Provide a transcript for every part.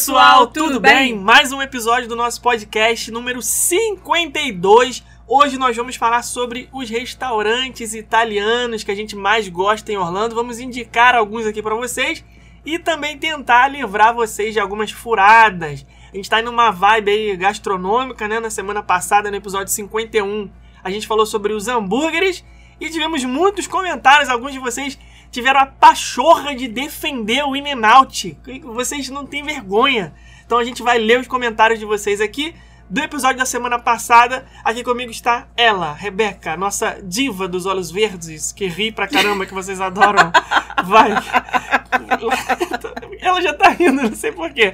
pessoal, tudo bem? Mais um episódio do nosso podcast número 52. Hoje nós vamos falar sobre os restaurantes italianos que a gente mais gosta em Orlando. Vamos indicar alguns aqui para vocês e também tentar livrar vocês de algumas furadas. A gente tá indo numa vibe aí gastronômica, né? Na semana passada, no episódio 51, a gente falou sobre os hambúrgueres e tivemos muitos comentários. Alguns de vocês tiveram a pachorra de defender o In-N-Out. Vocês não têm vergonha. Então a gente vai ler os comentários de vocês aqui do episódio da semana passada. Aqui comigo está ela, Rebeca, nossa diva dos olhos verdes, que ri pra caramba, que vocês adoram. Vai. Ela já tá rindo, não sei porquê.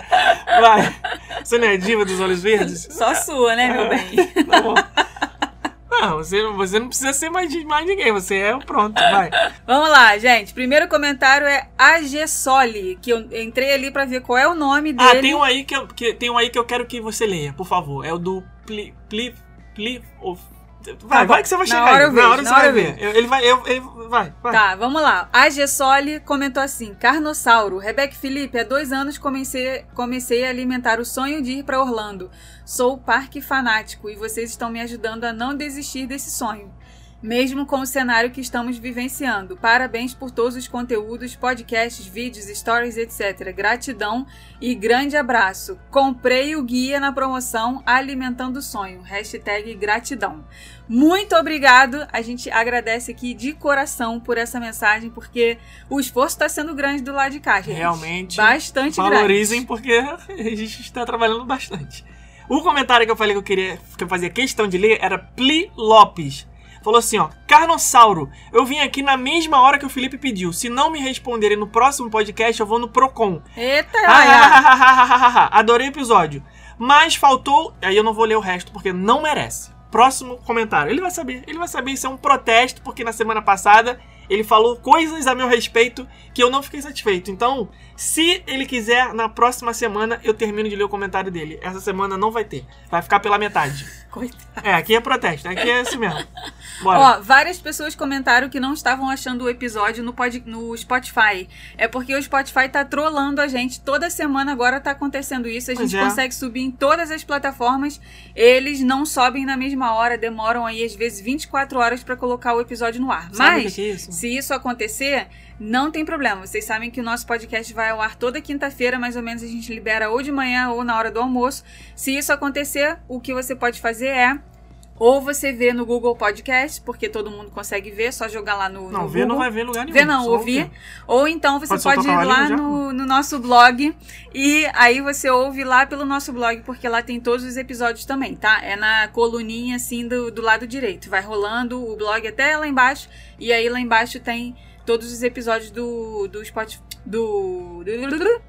Vai. Você não é diva dos olhos verdes? Só sua, né, meu bem? Tá bom. Não, você, você não precisa ser mais, mais ninguém, você é o pronto, vai. Vamos lá, gente. Primeiro comentário é Agesoli, que eu entrei ali pra ver qual é o nome dele. Ah, tem um aí que eu, que, tem um aí que eu quero que você leia, por favor. É o do Pli... Pli... Pli... Of... Vai, vai que você vai Na chegar hora aí. eu vejo, na hora na você hora vai ver. Eu- Ele vai, eu, ele vai, vai. Tá, vamos lá. A Gessoli comentou assim: Carnossauro, Rebeca Felipe, há dois anos comecei, comecei a alimentar o sonho de ir pra Orlando. Sou parque fanático e vocês estão me ajudando a não desistir desse sonho. Mesmo com o cenário que estamos vivenciando. Parabéns por todos os conteúdos, podcasts, vídeos, stories, etc. Gratidão e grande abraço. Comprei o guia na promoção Alimentando o Sonho. Hashtag gratidão. Muito obrigado. A gente agradece aqui de coração por essa mensagem, porque o esforço está sendo grande do lado de cá, gente. Realmente. Bastante Valorizem grande. porque a gente está trabalhando bastante. O comentário que eu falei que eu queria que eu fazia questão de ler era Pli Lopes. Falou assim, ó, Carnossauro, eu vim aqui na mesma hora que o Felipe pediu. Se não me responderem no próximo podcast, eu vou no Procon. Eita, Ah, olha. Adorei o episódio. Mas faltou. Aí eu não vou ler o resto porque não merece. Próximo comentário. Ele vai saber. Ele vai saber. Isso é um protesto porque na semana passada ele falou coisas a meu respeito que eu não fiquei satisfeito. Então, se ele quiser, na próxima semana eu termino de ler o comentário dele. Essa semana não vai ter. Vai ficar pela metade. Coitado. É, aqui é protesto. Aqui é assim mesmo. Bora. Ó, várias pessoas comentaram que não estavam achando o episódio no, pod, no Spotify. É porque o Spotify tá trolando a gente. Toda semana agora tá acontecendo isso. A Pois gente é. consegue subir em todas as plataformas. Eles não sobem na mesma hora, demoram aí às vezes 24 horas pra colocar o episódio no ar. Sabe Mas que é isso? se isso acontecer, não tem problema. Vocês sabem que o nosso podcast vai ao ar toda quinta-feira, mais ou menos a gente libera ou de manhã ou na hora do almoço. Se isso acontecer, o que você pode fazer é ou você vê no Google Podcast, porque todo mundo consegue ver, só jogar lá no, Não, no ver não Google. vai ver lugar nenhum. Ver não, ouvir. ouvir. Ou então você Pode pode, ir lá no, no nosso blog e aí você ouve lá pelo nosso blog, porque lá tem todos os episódios também, tá? É na coluninha assim do, do lado direito. Vai rolando o blog até lá embaixo e aí lá embaixo tem todos os episódios do, do Spotify. Do,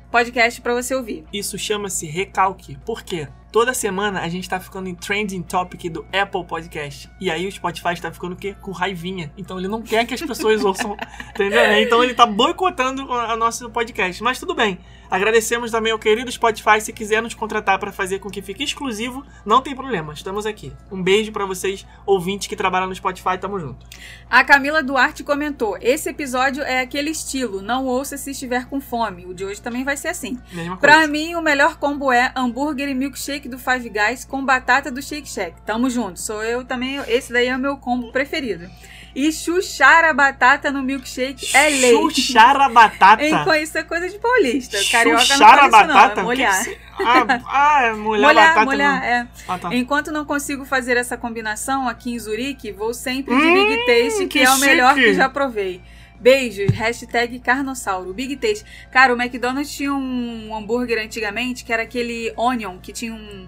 podcast pra você ouvir. Isso chama-se recalque. Por quê? Toda semana a gente tá ficando em trending topic do Apple Podcast. E aí o Spotify está ficando o quê? Com raivinha. Então ele não quer que as pessoas ouçam, entendeu? Então ele tá boicotando o nosso podcast. Mas tudo bem. Agradecemos também ao querido Spotify. Se quiser nos contratar para fazer com que fique exclusivo, não tem problema. Estamos aqui. Um beijo para vocês, ouvintes que trabalham no Spotify. Tamo junto. A Camila Duarte comentou: Esse episódio é aquele estilo, não ouça se estiver com fome. O de hoje também vai ser assim. Pra mim, o melhor combo é hambúrguer e milkshake do Five Guys com batata do Shake Shack. Tamo junto. Sou eu também. Esse daí é o meu combo preferido. E chuchar a batata no milkshake é lei. Chuchar a batata. Em, isso é coisa de paulista. Carioca Chuchar não a faz não, batata? é O que molhar. que Ah, ah, é molhar, Molhar, batata. molhar, no- é. Ah, tá. Enquanto não consigo fazer essa combinação aqui em Zurique, vou sempre de Hum, Big Taste, que, que é o melhor que já provei. Beijos, hashtag Carnossauro. Big Taste. Cara, o McDonald's tinha um hambúrguer antigamente que era aquele onion, que tinha um.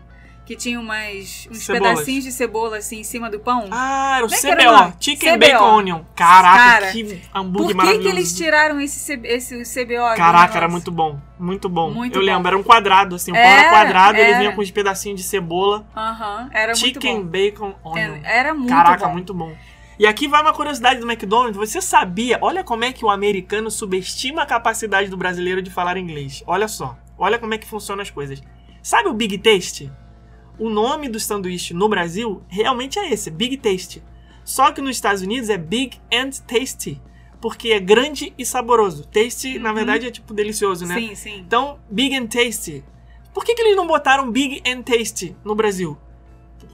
Que tinha umas, uns Cebolas. pedacinhos de cebola assim em cima do pão. Ah, era o é era CBO. Chicken CBO. Bacon Onion. Caraca, Cara, que Por hambúrguer que, maravilhoso. que eles tiraram esse, esse CBO? Caraca, era muito bom. Muito bom. Muito Eu bom. lembro, era um quadrado, assim. O pão Era, era quadrado, ele era. vinha com uns pedacinhos de cebola. Aham, era muito Chicken bom. Bacon Onion. É, Era muito Caraca, bom. muito bom. E aqui vai uma curiosidade do McDonald's. Você sabia? Olha como é que o americano subestima a capacidade do brasileiro de falar inglês. Olha só. Olha como é que funcionam as coisas. Sabe o Big Taste? O nome do sanduíche no Brasil realmente é esse, Big Taste. Só que nos Estados Unidos é Big and Tasty. porque é grande e saboroso. Tasty, na Uhum. verdade, é tipo delicioso, né? Sim, sim. Então, Big and Tasty. Por que, que eles não botaram Big and Tasty no Brasil?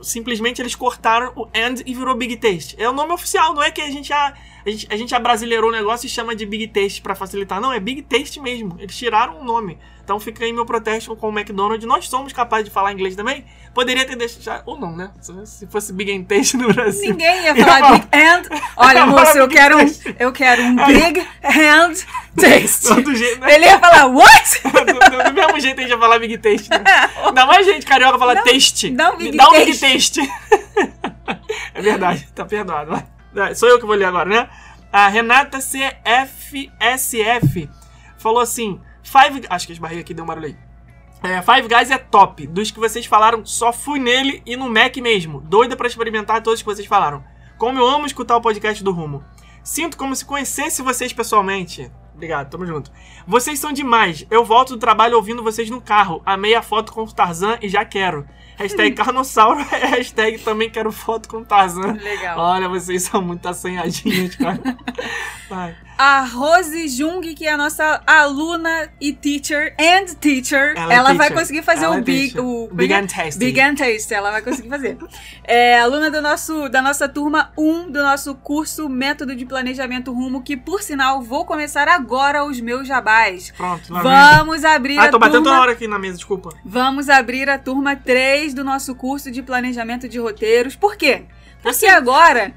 Simplesmente eles cortaram o and e virou Big Taste. É o nome oficial, não é que a gente já. A gente, a gente abrasileirou o negócio e chama de Big Taste pra facilitar. Não, é Big Taste mesmo. Eles tiraram o nome. Então fica aí meu protesto com o McDonald's. Nós somos capazes de falar inglês também. Poderia ter deixado. Ou não, né? Se- Se fosse Big and Taste no Brasil. Ninguém ia falar Big Hand. Olha, moço, falar eu quero um, eu quero um Big Hand Taste. Todo jeito, né? Ele ia falar, what? do, do mesmo jeito a gente ia falar Big Taste. Né? Ainda mais gente carioca fala Dá um- taste. dá um Big dá um Big Taste. É verdade, tá perdoado. Vai, Sou eu que vou ler agora, né? A Renata CFSF falou assim: Five. Acho que as barrigas aqui deu um barulho aí. É, Five Guys é top. Dos que vocês falaram, só fui nele e no Mac mesmo. Doida pra experimentar todos que vocês falaram. Como eu amo escutar o podcast do Rumo. Sinto como se conhecesse vocês pessoalmente. Obrigado, tamo junto. Vocês são demais. Eu volto do trabalho ouvindo vocês no carro. Amei a foto com o Tarzan e já quero. Hashtag Carnossauro. Hashtag também quero foto com Tarzan. Legal. Olha, vocês são muito assanhadinhos, cara. Vai. A Rose Jung, que é a nossa aluna e teacher and teacher, Ela ela, é vai teacher. conseguir fazer Ela o é big, o Big and Tasty. Big and Taste, ela vai conseguir fazer. É aluna do nosso, da nossa turma 1 do nosso curso Método de Planejamento Rumo, que por sinal vou começar agora os meus jabás. Pronto. Vamos abrir Ah, a tô batendo turma toda hora aqui na mesa, desculpa. Vamos abrir a turma 3 do nosso curso de planejamento de roteiros. Por quê? Porque Assim. agora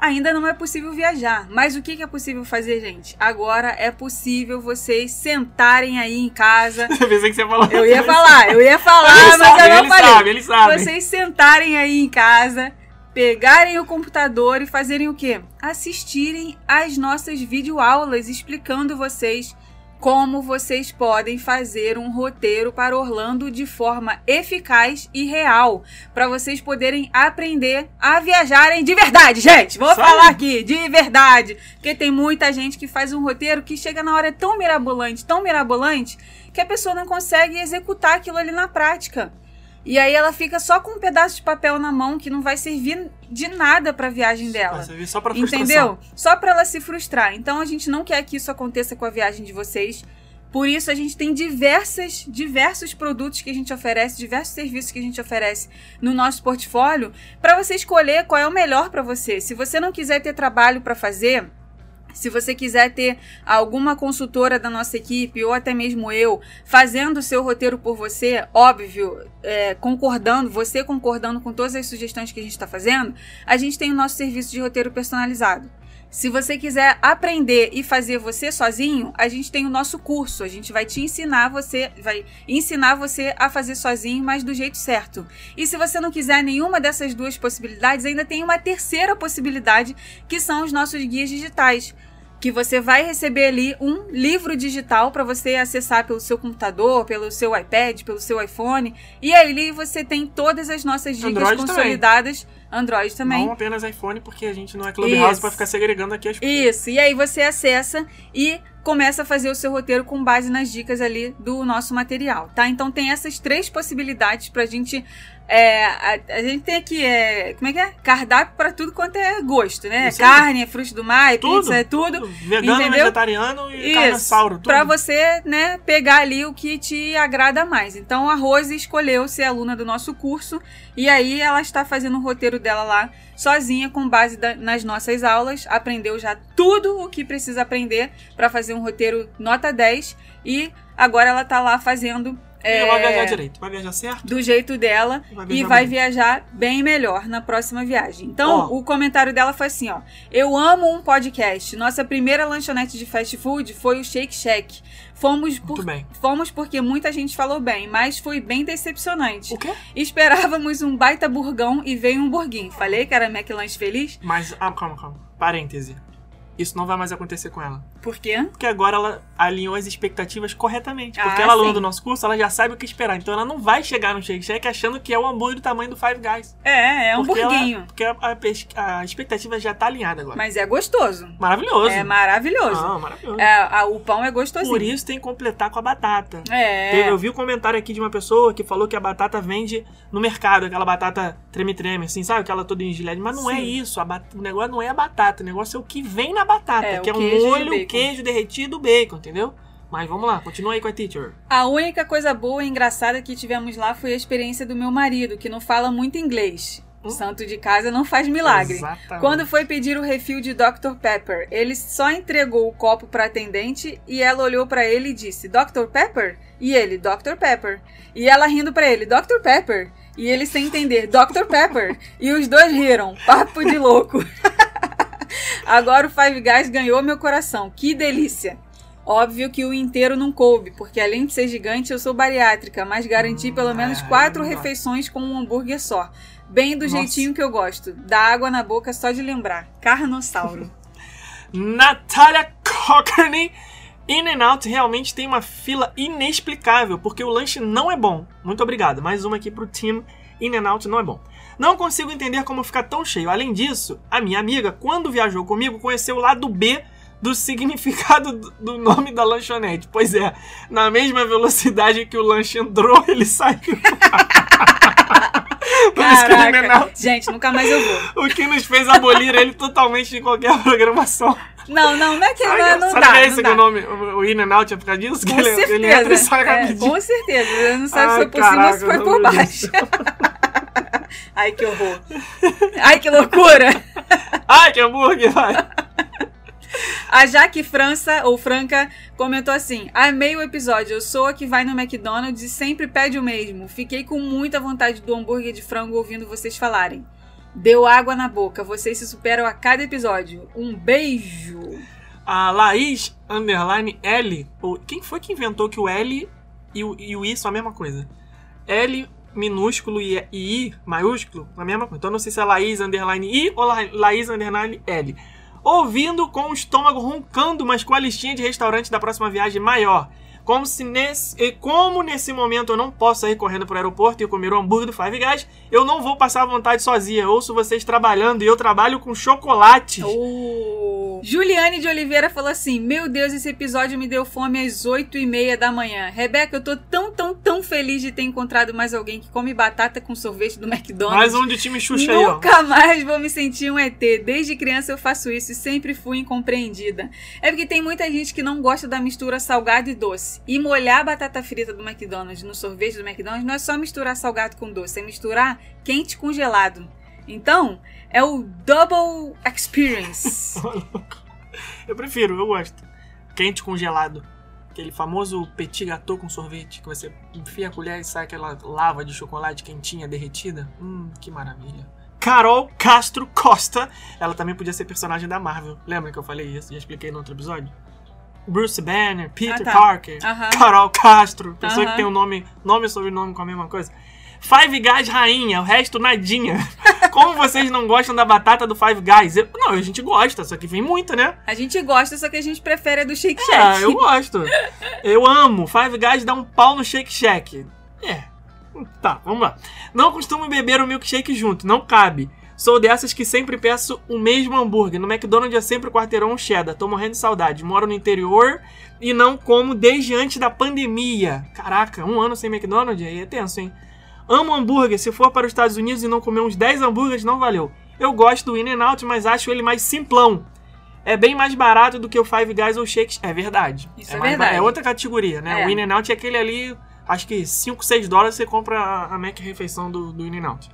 ainda não é possível viajar. Mas o que é possível fazer, gente? Agora é possível vocês sentarem aí em casa. Eu pensei que você falou. Eu ia falar, eu ia falar, Ele mas sabe, eu não ele falei. sabe, ele sabe. Vocês sentarem aí em casa, pegarem o computador e fazerem o quê? Assistirem às nossas videoaulas explicando vocês como vocês podem fazer um roteiro para Orlando de forma eficaz e real, para vocês poderem aprender a viajarem de verdade, gente. Vou falar aqui, de verdade, porque tem muita gente que faz um roteiro que chega na hora tão mirabolante, tão mirabolante, que a pessoa não consegue executar aquilo ali na prática. E aí ela fica só com um pedaço de papel na mão que não vai servir de nada para a viagem dela. Vai servir só pra frustração. Entendeu? Só pra ela se frustrar. Então a gente não quer que isso aconteça com a viagem de vocês. Por isso a gente tem diversas, diversos produtos que a gente oferece, diversos serviços que a gente oferece no nosso portfólio para você escolher qual é o melhor para você. Se você não quiser ter trabalho para fazer, se você quiser ter alguma consultora da nossa equipe ou até mesmo eu fazendo o seu roteiro por você, óbvio, é, concordando, você concordando com todas as sugestões que a gente está fazendo, a gente tem o nosso serviço de roteiro personalizado. Se você quiser aprender e fazer você sozinho, a gente tem o nosso curso. A gente vai te ensinar você, vai ensinar você a fazer sozinho, mas do jeito certo. E se você não quiser nenhuma dessas duas possibilidades, ainda tem uma terceira possibilidade, que são os nossos guias digitais que você vai receber ali um livro digital para você acessar pelo seu computador, pelo seu iPad, pelo seu iPhone. E ali você tem todas as nossas dicas Android também. Android também. Não apenas iPhone, porque a gente não é Clubhouse Isso. pra ficar segregando aqui as coisas. Isso, e aí você acessa e começa a fazer o seu roteiro com base nas dicas ali do nosso material, tá? Então tem essas três possibilidades pra gente. É, a, a gente tem aqui, é, como é que é? Cardápio pra tudo quanto é gosto, né? Isso. Carne, é fruto do mar, é Tudo, pizza, é tudo. Vegano, Entendeu? vegetariano e carnossauro. Tudo. Pra você, né, pegar ali o que te agrada mais. Então a Rose escolheu ser aluna do nosso curso e aí ela está fazendo o roteiro dela lá sozinha com base da- nas nossas aulas, aprendeu já tudo o que precisa aprender pra fazer um roteiro nota 10 e agora ela tá lá fazendo Ela vai é, viajar direito. Vai viajar certo? do jeito dela Vai e vai bem. viajar bem melhor na próxima viagem. Então, o comentário dela foi assim, ó: "Eu amo um podcast. Nossa primeira lanchonete de fast food foi o Shake Shack. Fomos por. Fomos porque muita gente falou bem, mas foi bem decepcionante. O quê? Esperávamos um baita burgão e veio um burguinho. Falei que era McLanche feliz? Mas, ah, calma, calma. Parêntese. Isso não vai mais acontecer com ela. Por quê? Porque agora ela alinhou as expectativas corretamente. Ah, Porque ela é aluna do nosso curso, ela já sabe o que esperar. Então ela não vai chegar no Shake Shack achando que é o hambúrguer do tamanho do Five Guys. É, é um Porque ela- burguinho. porque a, a a expectativa já tá alinhada agora. Mas é gostoso. Maravilhoso. É maravilhoso. Ah, maravilhoso. É, a- o pão é gostosinho. Por isso tem que completar com a batata. É. Teve- Eu vi um comentário aqui de uma pessoa que falou que a batata vende no mercado, aquela batata treme-treme, assim, sabe? Aquela toda engelhada. Mas não é Sim. isso. a bat- O negócio não é a batata, o negócio é o que vem na batata, É, que é um molho, queijo derretido, bacon, entendeu? Mas vamos lá, continua aí com a teacher. A única coisa boa e engraçada que tivemos lá foi a experiência do meu marido, que não fala muito inglês. O Hum. santo de casa não faz milagre. Exatamente. Quando foi pedir o refil de Dr. Pepper, ele só entregou o copo para atendente e ela olhou para ele e disse: Dr. Pepper? E ele: Dr. Pepper. E ela rindo para ele: Dr. Pepper. E ele sem entender: Dr. Pepper. e os dois riram. Papo de louco. Agora o Five Guys ganhou meu coração. Que delícia. Óbvio que o inteiro não coube, porque além de ser gigante, eu sou bariátrica, mas garanti Hum, pelo menos caramba. quatro refeições com um hambúrguer só. Bem do Nossa. jeitinho que eu gosto. Dá água na boca só de lembrar. Carnossauro. Natália Cockney. In and Out realmente tem uma fila inexplicável, porque o lanche não é bom. Muito obrigado. Mais uma aqui pro team. In and Out não é bom. Não consigo entender como ficar tão cheio. Além disso, a minha amiga, quando viajou comigo, conheceu o lado B do significado do- nome da lanchonete. Pois é, na mesma velocidade que o lanche entrou, ele saiu. Por isso que In and Caraca. Gente, nunca mais eu vou. o que nos fez abolir ele totalmente de qualquer programação. Não, não, não é que Sabe, não, não sabe dá. é não esse que dá. é o nome? O In and Out é por causa disso? Com que ele, certeza. ele entra e sai É, rapidinho. com certeza. Não sabe se Ai, foi por cima ou se foi por baixo. Ai, que horror. Ai, que loucura. Ai, que hambúrguer, vai. A Jaque França, ou Franca, comentou assim: Amei o episódio. Eu sou a que vai no McDonald's e sempre pede o mesmo. Fiquei com muita vontade do hambúrguer de frango ouvindo vocês falarem. Deu água na boca. Vocês se superam a cada episódio. Um beijo. A Laís, underline L, ou quem foi que inventou que o L e o, e o I são a mesma coisa? L minúsculo e, e I maiúsculo, a mesma coisa. Então não sei se é Laís, underline I ou La- Laís, underline L. Ouvindo com o estômago roncando, mas com a listinha de restaurantes da próxima viagem maior. Como se nesse, e como nesse momento eu não posso sair correndo pro aeroporto e comer o hambúrguer do Five Guys, eu não vou passar à vontade sozinha. Ouço vocês trabalhando e eu trabalho com chocolate. Oh. Juliane de Oliveira falou assim: Meu Deus, esse episódio me deu fome às 8 e meia da manhã. Rebeca, eu tô tão, tão, tão feliz de ter encontrado mais alguém que come batata com sorvete do McDonald's. Mais um de time Xuxa aí, ó. Nunca mais vou me sentir um ET. Desde criança eu faço isso e sempre fui incompreendida. É porque tem muita gente que não gosta da mistura salgado e doce. E molhar a batata frita do McDonald's no sorvete do McDonald's não é só misturar salgado com doce, é misturar quente com gelado. Então, é o double experience. Eu prefiro, eu gosto. Quente com gelado. Aquele famoso petit gâteau com sorvete, que você enfia a colher e sai aquela lava de chocolate quentinha, derretida. Hum, que maravilha. Carol Castro Costa. Ela também podia ser personagem da Marvel. Lembra que eu falei isso? Já expliquei no outro episódio? Bruce Banner, Peter Ah, tá. Parker. Carol Castro. Pessoa que tem um nome, nome e sobrenome com a mesma coisa. Five Guys rainha, o resto nadinha. Como vocês não gostam da batata do Five Guys? Eu- não, a gente gosta, só que vem muito, né? A gente gosta, só que a gente prefere a do Shake É, Shack. eu gosto. Eu amo. Five Guys dá um pau no Shake Shack. É. Tá, vamos lá. Não costumo beber o milkshake junto, não cabe. Sou dessas que sempre peço o mesmo hambúrguer. No McDonald's é sempre o quarteirão cheddar. Tô morrendo de saudade. Moro no interior e não como desde antes da pandemia. Caraca, um ano sem McDonald's aí é tenso, hein? Amo hambúrguer. Se for para os Estados Unidos e não comer uns 10 hambúrgueres, não valeu. Eu gosto do In-N-Out, mas acho ele mais simplão. É bem mais barato do que o Five Guys ou Shake. É verdade. Isso é mais verdade. É outra categoria, né? É. O In-N-Out é aquele ali, acho que 5, 6 dólares você compra a, a Mac refeição do, do In-N-Out.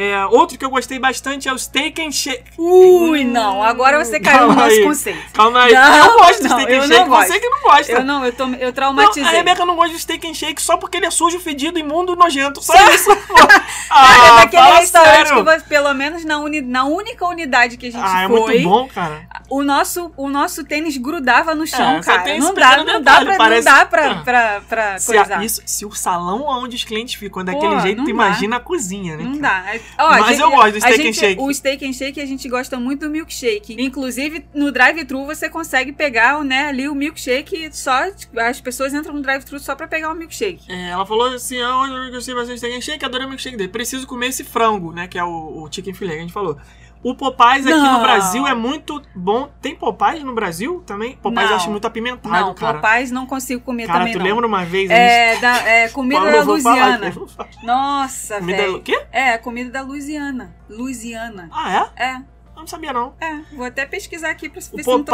É, outro que eu gostei bastante é o Steak and Shake. Ui, não. Agora você caiu no Calma nosso aí. conceito. Calma aí. Não, eu gosto do não, Steak and não Shake. Você que não gosta. Eu não, eu, tô, eu Não, traumatizei. a Rebeca não gosta de steak and shake só porque ele é sujo, fedido, imundo, nojento. Só Só- isso. pô. Ah, daquele fala restaurante sério. que, você- pelo menos na, uni- na única unidade que a gente Ah, é foi, muito bom, cara. o nosso, o nosso tênis grudava no chão, É, cara. Não dá, não dá pra, parece- não dá pra, Ah. pra, pra Se, a- coisar. isso, se o salão onde os clientes ficam é Pô, daquele jeito, não tu dá. imagina a cozinha, né? Não cara? dá. Ó, Mas gente- eu gosto do steak and gente- shake. O steak and shake a gente gosta muito do milkshake. Inclusive, no drive-thru você consegue pegar né, ali o milkshake só. As pessoas entram no drive-thru só pra pegar o milkshake. É, ela falou assim: ah, eu gostei bastante de steak and shake, adorei o milkshake dele. Preciso comer esse frango, né? Que é o, o chicken filé que a gente falou. O Popeyes aqui Não. no Brasil é muito bom. Tem Popeyes no Brasil também? Popeyes eu acho muito apimentado, não, cara. Popeyes não consigo comer Cara, também tu não. lembra uma vez? a gente- É, da, é comida Paulo, da Louisiana. falar. Nossa, Comida velho. o quê? É, comida da Louisiana. Louisiana. Ah, é? É. Eu não sabia, não. É, vou até pesquisar aqui pra ver O se não tô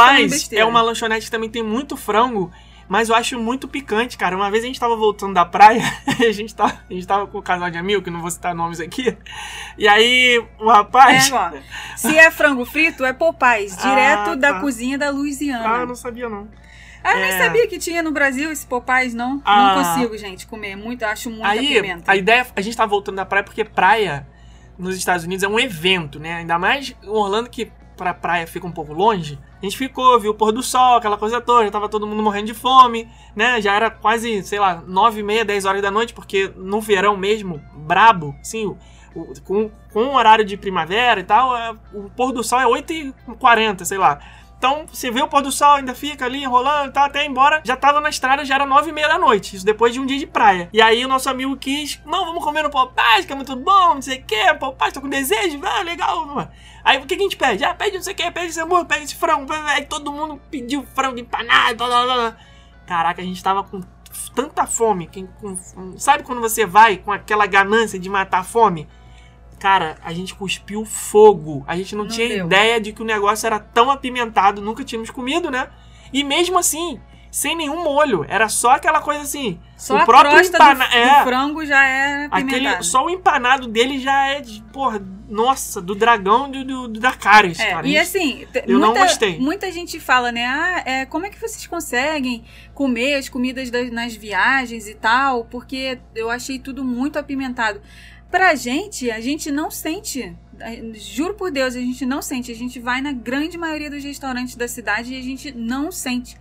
é uma lanchonete que também tem muito frango, mas eu acho muito picante, cara. Uma vez a gente tava voltando da praia, a gente tava, a gente tava com um casal de amigo, que não vou citar nomes aqui, e aí o rapaz... É, ó. Se é frango frito, é Popeyes, direto Ah, da tá. cozinha da Louisiana. Ah, não sabia, não. Ah, eu nem É. sabia que tinha no Brasil esse Popeyes, não. Ah. Não consigo, gente, comer. Muito, acho muita Aí, pimenta. a ideia, a gente tá voltando da praia porque praia nos Estados Unidos é um evento, né? Ainda mais Orlando que pra praia fica um pouco longe. A gente ficou, viu o pôr do sol, aquela coisa toda, já tava todo mundo morrendo de fome, né? Já era quase, sei lá, nove e meia, dez horas da noite, porque no verão mesmo, brabo, o- com, com o horário de primavera e tal, é- o pôr do sol é 8h40, sei lá. Então, você vê o pôr do sol, ainda fica ali enrolando e tal, até embora. Já tava na estrada, já era nove e meia da noite. Isso depois de um dia de praia. E aí o nosso amigo quis, não, vamos comer no Popeyes, que é muito bom, não sei o que, Popeyes, tô com desejo, ah, legal. mano. Aí o que, a gente pede? Ah, pede não sei o que, pede esse hambúrguer, pede esse frango. Aí todo mundo pediu frango empanado, blá, blá, blá. Caraca, a gente tava com tanta fome. que- com- sabe quando você vai com aquela ganância de matar a fome? Cara, a gente cuspiu fogo. A gente não, Não tinha deu. ideia de que o negócio era tão apimentado, nunca tínhamos comido, né? E mesmo assim, sem nenhum molho, era só aquela coisa assim. Só o próprio crosta empana- do, é. do frango já é Aquele, só o empanado dele já é de, porra, nossa, do dragão do, do, do Dracarys, É, cara. e assim, eu não muita, gostei. muita gente fala, né? Ah, é, como é que vocês conseguem comer as comidas das- nas viagens e tal? Porque eu achei tudo muito apimentado. Pra gente, a gente não sente. Juro por Deus, a gente não sente. A gente vai na grande maioria dos restaurantes da cidade e a gente não sente.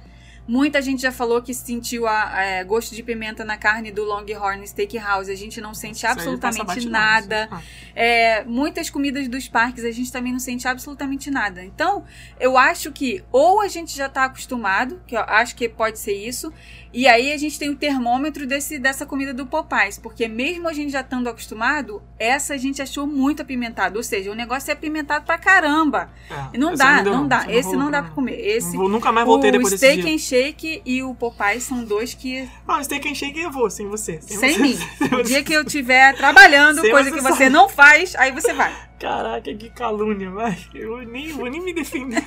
Muita gente já falou que sentiu a, é, gosto de pimenta na carne do Longhorn Steakhouse. A gente não sente passa absolutamente nada. Ah. É, muitas comidas dos parques a gente também não sente absolutamente nada. Então, eu acho que ou a gente já está acostumado, que eu acho que pode ser isso, e aí a gente tem o termômetro desse, dessa comida do Popeyes, porque mesmo a gente já estando acostumado, essa a gente achou muito apimentado. Ou seja, o negócio é apimentado pra caramba. É, não dá, deu, não dá. esse rolou não dá pra comer. Esse. Não nunca mais voltei depois desse dia. Shake e o Popeyes são dois que Não, steak and shake eu vou, sem você. sem você. mim. O dia que eu estiver trabalhando, Sem coisa você que você sabe. não faz, aí você vai. Caraca, que calúnia, vai. Eu nem vou nem me defender.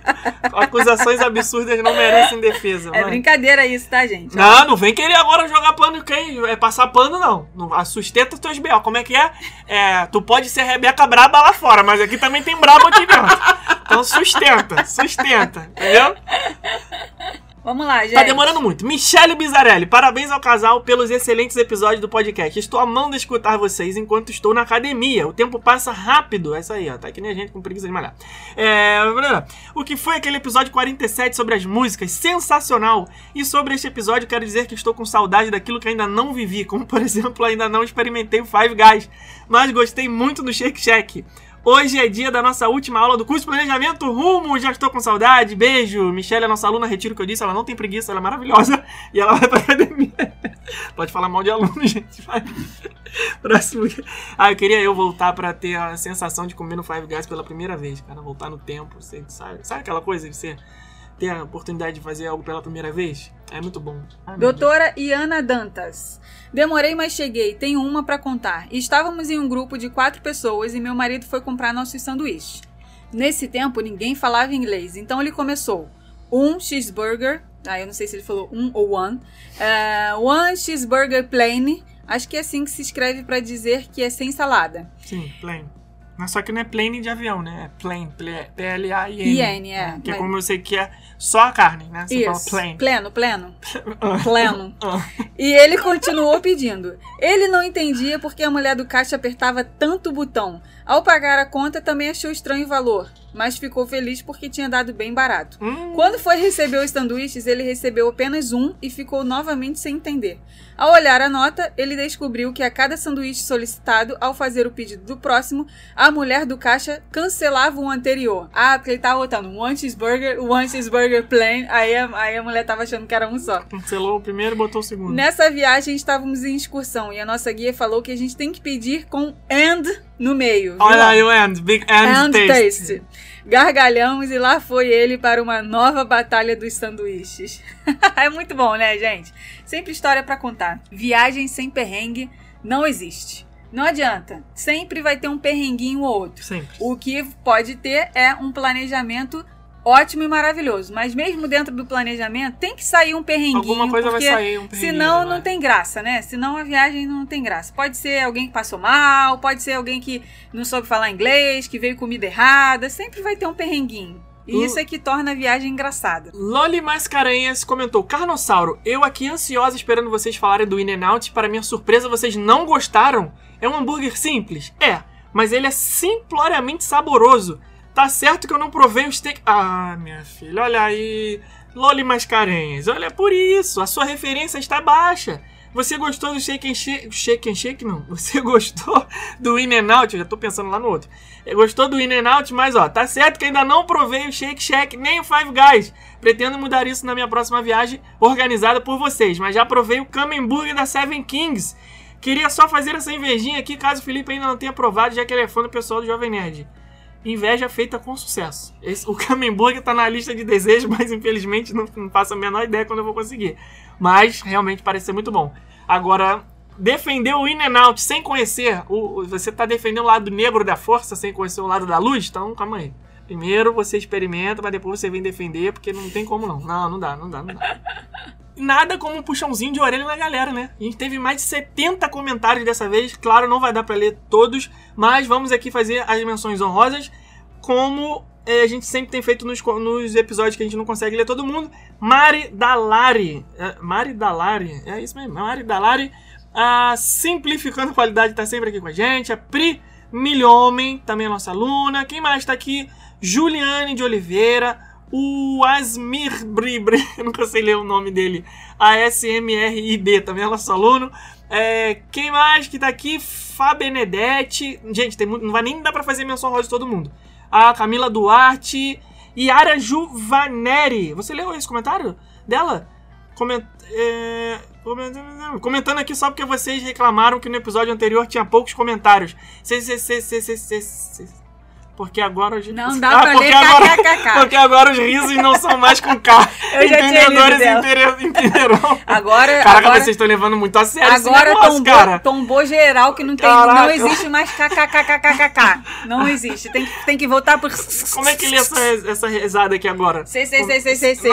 Acusações absurdas não merecem defesa. É vai. brincadeira isso, tá, gente? Não, não vem querer agora jogar pano em quem? É passar pano, não. não a- sustenta teus B.O. Como é que é? é? Tu pode ser Rebeca braba lá fora, mas aqui também tem brabo aqui dentro. Então sustenta, sustenta, entendeu? Vamos lá, gente. Tá demorando muito. Michele Bizarelli, parabéns ao casal pelos excelentes episódios do podcast. Estou amando escutar vocês enquanto estou na academia. O tempo passa rápido. É isso aí, ó. Tá que nem a gente com preguiça de malhar. É... O que foi aquele episódio 47 sobre as músicas? Sensacional! E sobre este episódio, quero dizer que estou com saudade daquilo que ainda não vivi, como por exemplo, ainda não experimentei o Five Guys, mas gostei muito do Shake Shack. Hoje é dia da nossa última aula do curso de planejamento rumo, já estou com saudade, beijo. Michelle é nossa aluna, retiro o que eu disse, ela não tem preguiça, ela é maravilhosa e ela vai pra academia. Pode falar mal de aluno, gente, vai. Próximo. Ah, eu queria eu voltar pra ter a sensação de comer no Five Guys pela primeira vez, cara, voltar no tempo, sabe, sabe aquela coisa de você ter a oportunidade de fazer algo pela primeira vez? É muito bom. Ai, Deus. Doutora Iana Dantas. Demorei, mas cheguei. Tenho uma pra contar. Estávamos em um grupo de quatro pessoas e meu marido foi comprar nossos sanduíches. Nesse tempo, ninguém falava inglês, então ele começou. Um cheeseburger. Ah, eu não sei se ele falou um ou one. eh, one cheeseburger plain. Acho que é assim que se escreve pra dizer que é sem salada. Sim, plane. Mas só que não é plane de avião, né? É plane, P-L-A-I-N. IN, é. Que é Mas- como eu sei que é só a carne, né? Você Isso. Pleno, pleno. Pleno. Ah. E ele continuou pedindo. Ele não entendia porque a mulher do caixa apertava tanto o botão. Ao pagar a conta, também achou estranho o valor, mas ficou feliz porque tinha dado bem barato. Hum, Quando foi receber os sanduíches, ele recebeu apenas um e ficou novamente sem entender. Ao olhar a nota, ele descobriu que a cada sanduíche solicitado, ao fazer o pedido do próximo, a mulher do caixa cancelava o anterior. Ah, porque ele tava botando one cheeseburger, one cheeseburger plain, aí a, aí a mulher tava achando que era um só. cancelou o primeiro e botou o segundo. Nessa viagem estávamos em excursão e a nossa guia falou que a gente tem que pedir com and no meio. viu? Olha aí o end. Big end, And taste. taste. Gargalhamos e lá foi ele para uma nova batalha dos sanduíches. é muito bom, né, gente? Sempre história pra contar. Viagem sem perrengue não existe. Não adianta. Sempre vai ter um perrenguinho ou outro. Sempre. O que pode ter é um planejamento ótimo e maravilhoso. Mas mesmo dentro do planejamento, tem que sair um perrenguinho. Alguma coisa vai sair, um perrenguinho. Senão não tem graça, né? Senão a viagem não tem graça. Pode ser alguém que passou mal, pode ser alguém que não soube falar inglês, que veio comida errada. Sempre vai ter um perrenguinho. E isso é que torna a viagem engraçada. Loli Mascarenhas comentou: Carnossauro, eu aqui ansiosa esperando vocês falarem do In n Out. Para minha surpresa, vocês não gostaram? É um hambúrguer simples? É, mas ele é simploriamente saboroso. Tá certo que eu não provei o steak. Ah, minha filha, olha aí. Loli Mascarenhas, olha por isso. A sua referência está baixa. Você gostou do Shake and Shake? Shake and Shake não. Você gostou do In n Out? Eu já tô pensando lá no outro. Eh, Gostou do In n Out, mas ó, tá certo que ainda não provei o Shake Shack nem o Five Guys. Pretendo mudar isso na minha próxima viagem organizada por vocês, mas já provei o Burger da Seven Kings. Queria só fazer essa invejinha aqui, caso o Felipe ainda não tenha provado, já que ele é fã do pessoal do Jovem Nerd. Inveja feita com sucesso. Esse, o Kamen Burger tá na lista de desejos, mas infelizmente não, não faço a menor ideia quando eu vou conseguir. Mas realmente parece ser muito bom. Agora, defender o In n Out sem conhecer, o- você tá defendendo o lado negro da força sem conhecer o lado da luz? Então, calma aí. Primeiro você experimenta, mas depois você vem defender, porque não tem como não. Não, não dá, não dá, não dá. Nada como um puxãozinho de orelha na galera, né? A gente teve mais de 70 comentários dessa vez. Claro, não vai dar pra ler todos, mas vamos aqui fazer as menções honrosas, como eh, a gente sempre tem feito nos, nos episódios que a gente não consegue ler todo mundo. Mari Dalari. É, Mari Dalari, é isso mesmo, Mari Dalari. A Simplificando a Qualidade tá sempre aqui com a gente. A Pri Milhomem, também é nossa aluna. Quem mais tá aqui? Juliane de Oliveira. O Asmir Bribre, nunca sei ler o nome dele. A SMRIB, também é nosso aluno. É, quem mais que tá aqui? Fá Benedetti. Gente, tem muito, não vai nem dar pra fazer menção rosa de todo mundo. A Camila Duarte. Yara Juvaneri. Você leu esse comentário dela? Coment, é, comentando- aqui só porque vocês reclamaram que no episódio anterior tinha poucos comentários. Se- se- se- Porque agora a gente. Não dá Ah, pra porque ler agora- kkkk. Porque agora os risos não são mais com K. Eu Entendedores entenderão. Agora, Caraca, agora, vocês estão levando muito a sério esse agora negócio, tombou, cara. tombou geral que não, tem, Caraca. não existe mais kkkkkkk. Não existe. Tem, que- tem que voltar por. Como é que lê essa, essa rezada aqui agora? Sei, sei, sei, sei, sei, sei.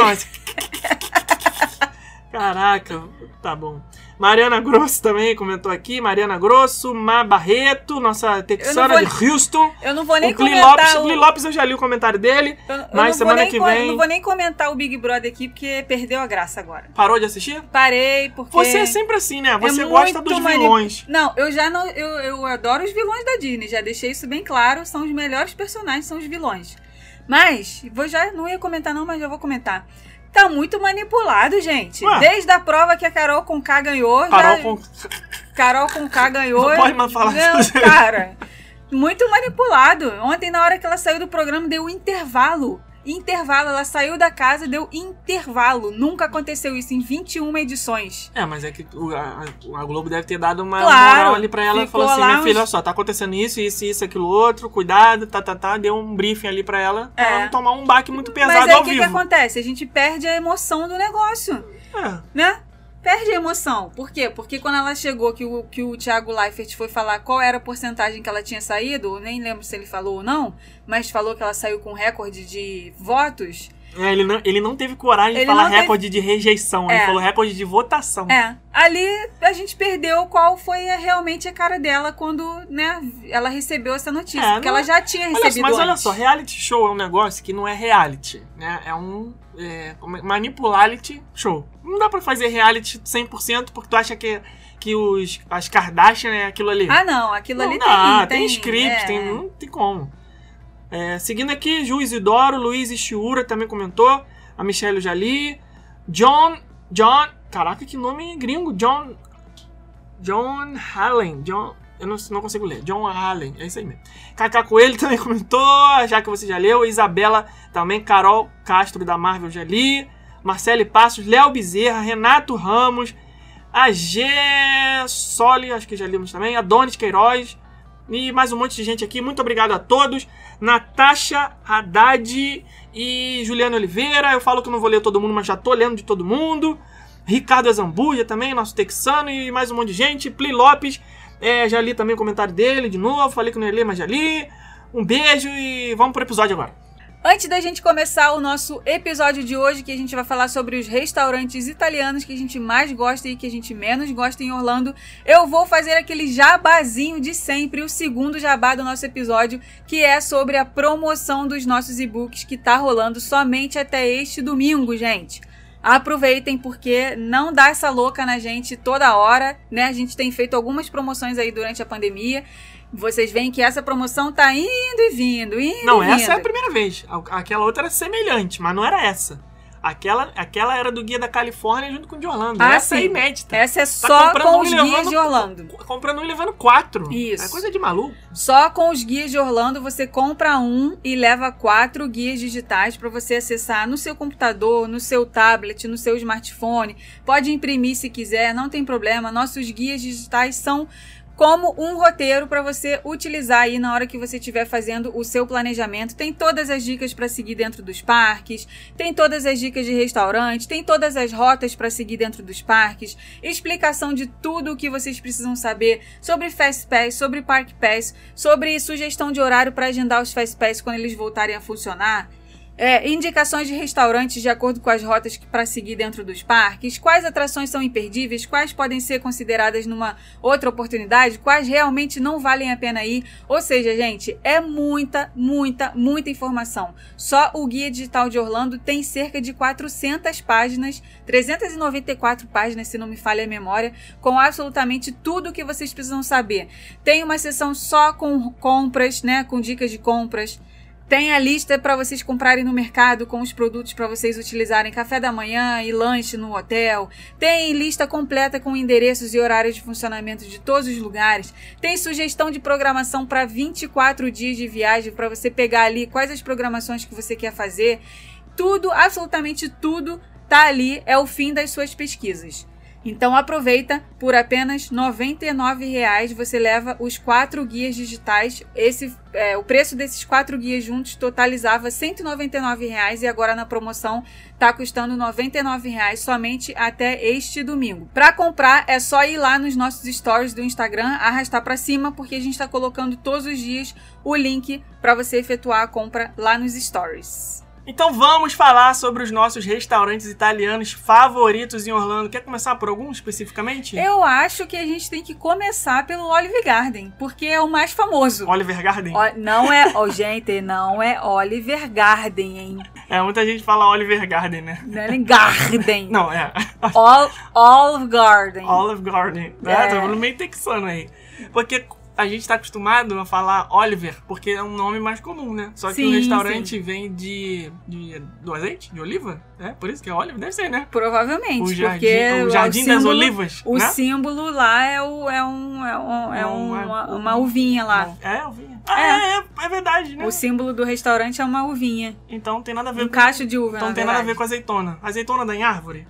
Caraca, tá bom. Mariana Grosso também comentou aqui. Mariana Grosso, Má Barreto, nossa texana Eu de Houston. Eu não vou nem o comentar Lopes, o... Cli Lopes eu já li o comentário dele. Eu, eu Mas não vou semana nem que vem- Não vou nem comentar o Big Brother aqui, porque perdeu a graça agora. Parou de assistir? Parei, porque... Você é sempre assim, né? Você É gosta dos vilões. Não, eu já não. Eu, eu adoro os vilões da Disney, já deixei isso bem claro. São os melhores personagens, são os vilões. Mas, vou já. Não ia comentar, não, mas já vou comentar. Tá muito manipulado, gente. Ué? Desde a prova que a Carol com K ganhou. Carol já, com. Carol com K ganhou. Não pode mais falar Não, isso. cara. Muito manipulado. Ontem, na hora que ela saiu do programa, deu intervalo. Intervalo, ela saiu da casa, deu intervalo. Nunca aconteceu isso em 21 edições. É, mas é que o- a, a Globo deve ter dado uma Claro, moral ali pra ela. ficou Falou assim: minha uns- filha, olha só, tá acontecendo isso, isso, isso, aquilo, outro, cuidado, tá, tá, tá. Deu um briefing ali pra ela. Pra É. ela não tomar um baque muito pesado Mas aí ao o que, que vivo. acontece? A gente perde a emoção do negócio, É. né? Perde a emoção. Por quê? Porque quando ela chegou, que o, que o Thiago Leifert foi falar qual era a porcentagem que ela tinha saído, nem lembro se ele falou ou não, mas falou que ela saiu com recorde de votos. É, ele, não, ele não teve coragem de Ele falar não teve- recorde de rejeição, ele É. falou recorde de votação. É, ali a gente perdeu qual foi a- realmente a cara dela quando, né, ela recebeu essa notícia. É, porque não ela é- já tinha Olha só, recebido mas olha antes. só, reality show é um negócio que não é reality, né? É um é, é- manipulality show. Não dá pra fazer reality 100% porque tu acha que, que os, as Kardashian é aquilo ali. Ah, não, aquilo não ali dá, tem, tem, script, é. tem, não tem como. É, seguindo aqui, Ju Isidoro, Luiz Ishiura também comentou, a Michelle Jali, John, John, caraca que nome gringo, John, John Hallen, John, eu não, não consigo ler, John Hallen, é isso aí mesmo. Cacá Coelho também comentou, já que você já leu, Isabela também, Carol Castro da Marvel já li, Marcele Passos, Léo Bezerra, Renato Ramos, a G Soli, acho que já limos também, Adonis Queiroz, e mais um monte de gente aqui. Muito obrigado a todos. Natasha Haddad e Juliana Oliveira. Eu falo que não vou ler todo mundo, mas já tô lendo de todo mundo. Ricardo Azambuja também, nosso texano, e mais um monte de gente. Pli Lopes, é, já li também o comentário dele de novo. Falei que não ia ler, mas já li. Um beijo e vamos pro episódio agora. Antes da gente começar o nosso episódio de hoje, que a gente vai falar sobre os restaurantes italianos que a gente mais gosta e que a gente menos gosta em Orlando, eu vou fazer aquele jabazinho de sempre, o segundo jabá do nosso episódio, que é sobre a promoção dos nossos e-books que tá rolando somente até este domingo, gente. Aproveitem porque não dá essa louca na gente toda hora, né? A gente tem feito algumas promoções aí durante a pandemia. Vocês veem que essa promoção tá indo e vindo, indo Não, e vindo. essa é a primeira vez. Aquela outra era semelhante, mas não era essa. Aquela, aquela era do Guia da Califórnia junto com o de Orlando. Ah, essa é sim. inédita. Essa é Tá só com um os guias de Orlando. Comprando um e levando quatro. Isso. É coisa de maluco. Só com os guias de Orlando você compra um e leva quatro guias digitais para você acessar no seu computador, no seu tablet, no seu smartphone. Pode imprimir se quiser, não tem problema. Nossos guias digitais são como um roteiro para você utilizar aí na hora que você estiver fazendo o seu planejamento. Tem todas as dicas para seguir dentro dos parques, tem todas as dicas de restaurante, tem todas as rotas para seguir dentro dos parques, explicação de tudo o que vocês precisam saber sobre Fast Pass, sobre Park Pass, sobre sugestão de horário para agendar os Fast Pass quando eles voltarem a funcionar. É, indicações de restaurantes de acordo com as rotas para seguir dentro dos parques, quais atrações são imperdíveis, quais podem ser consideradas numa outra oportunidade, quais realmente não valem a pena ir. Ou seja, gente, é muita, muita, muita informação. Só o Guia Digital de Orlando tem cerca de 400 páginas, 394 páginas, se não me falha a memória, com absolutamente tudo o que vocês precisam saber. Tem uma seção só com compras, né, com dicas de compras. Tem a lista para vocês comprarem no mercado com os produtos para vocês utilizarem café da manhã e lanche no hotel. Tem lista completa com endereços e horários de funcionamento de todos os lugares. Tem sugestão de programação para 24 dias de viagem para você pegar ali quais as programações que você quer fazer. Tudo, absolutamente tudo tá ali, é o fim das suas pesquisas. Então aproveita, por apenas R$ 99,00 você leva os quatro guias digitais. Esse, é, o preço desses quatro guias juntos totalizava R$ 199,00 e agora na promoção está custando R$ 99,00 somente até este domingo. Para comprar é só ir lá nos nossos stories do Instagram, arrastar para cima, porque a gente está colocando todos os dias o link para você efetuar a compra lá nos stories. Então vamos falar sobre os nossos restaurantes italianos favoritos em Orlando. Quer começar por algum especificamente? Eu acho que a gente tem que começar pelo Olive Garden, porque é o mais famoso. Oliver Garden? Ó, não é, ó, gente, não é Oliver Garden, hein? É, muita gente fala Oliver Garden, né? Não é Garden. Não, é. Ol- Olive Garden. Olive Garden. É, É. tô falando meio texano aí. Porque a gente tá acostumado a falar Oliver, porque é um nome mais comum, né? Só que Sim, o restaurante vem de, de. do azeite? De oliva? É, por isso que é Olive? Deve ser, né? Provavelmente, O jardim, porque o jardim das símbolo- olivas. O né? símbolo lá é, o, é, um, é, um, é É um- uma, é um- uma uvinha lá. É, uvinha. Ah, é, é, é verdade, né? O símbolo do restaurante é uma uvinha. Então tem nada a ver Um com. cacho de uva, Então tem nada a ver verdade. com azeitona. Azeitona dá em árvore?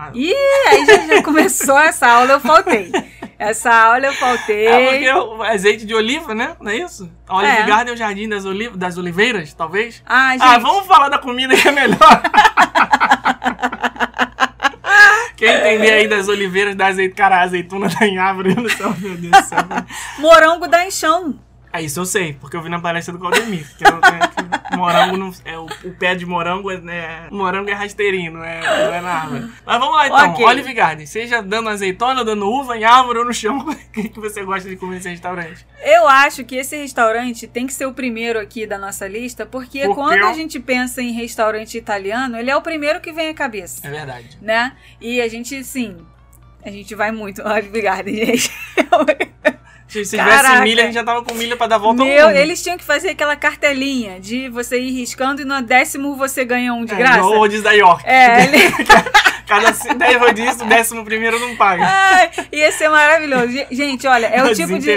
Ah, Ih, aí já, já começou essa aula, eu faltei. Essa aula eu faltei. É porque o azeite de oliva, né? Não é isso? A Olive É. Garden é o jardim das, oliv das oliveiras, talvez? Ah, gente. Ah, vamos falar da comida que é melhor. Quem entender aí das oliveiras, da azeite, cara, azeitona da em árvore, eu não sei, meu Deus do céu. Morango da enchão. Ah, isso eu sei, porque eu vi na palestra do Claudemir. Que eu que morango não, é o, o pé de morango é, né, morango é rasteirinho, não é, não é na árvore. Mas vamos lá então, Ok. Olive Garden, seja dando azeitona, dando uva em árvore ou no chão, o que, que você gosta de comer nesse restaurante? Eu acho que esse restaurante tem que ser o primeiro aqui da nossa lista, porque Por quando a gente pensa em restaurante italiano, ele é o primeiro que vem à cabeça, É verdade. né? E a gente, sim, a gente vai muito no Olive Garden, gente. Se, se tivesse milha, a gente já tava com milha pra dar volta Meu, ao mundo. eles tinham que fazer aquela cartelinha de você ir riscando e no décimo você ganha um de É, graça. igual o rodízio da York. É, ele... Cada 10 rodízios, o décimo primeiro não paga. Ai, ia ser maravilhoso. Ge- Gente, olha, é o tipo de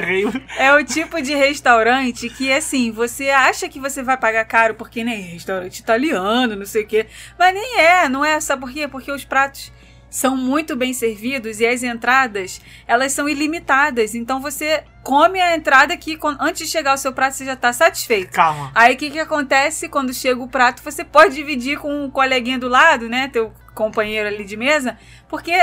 é o tipo de restaurante que assim, você acha que você vai pagar caro porque nem restaurante italiano, não sei o quê, mas nem é, não é, sabe por quê? Porque os pratos são muito bem servidos e as entradas, elas são ilimitadas. Então você come a entrada que antes de chegar ao seu prato você já está satisfeito. Calma. Aí o que, que acontece quando chega o prato? Você pode dividir com um coleguinha do lado, né? Teu companheiro ali de mesa, porque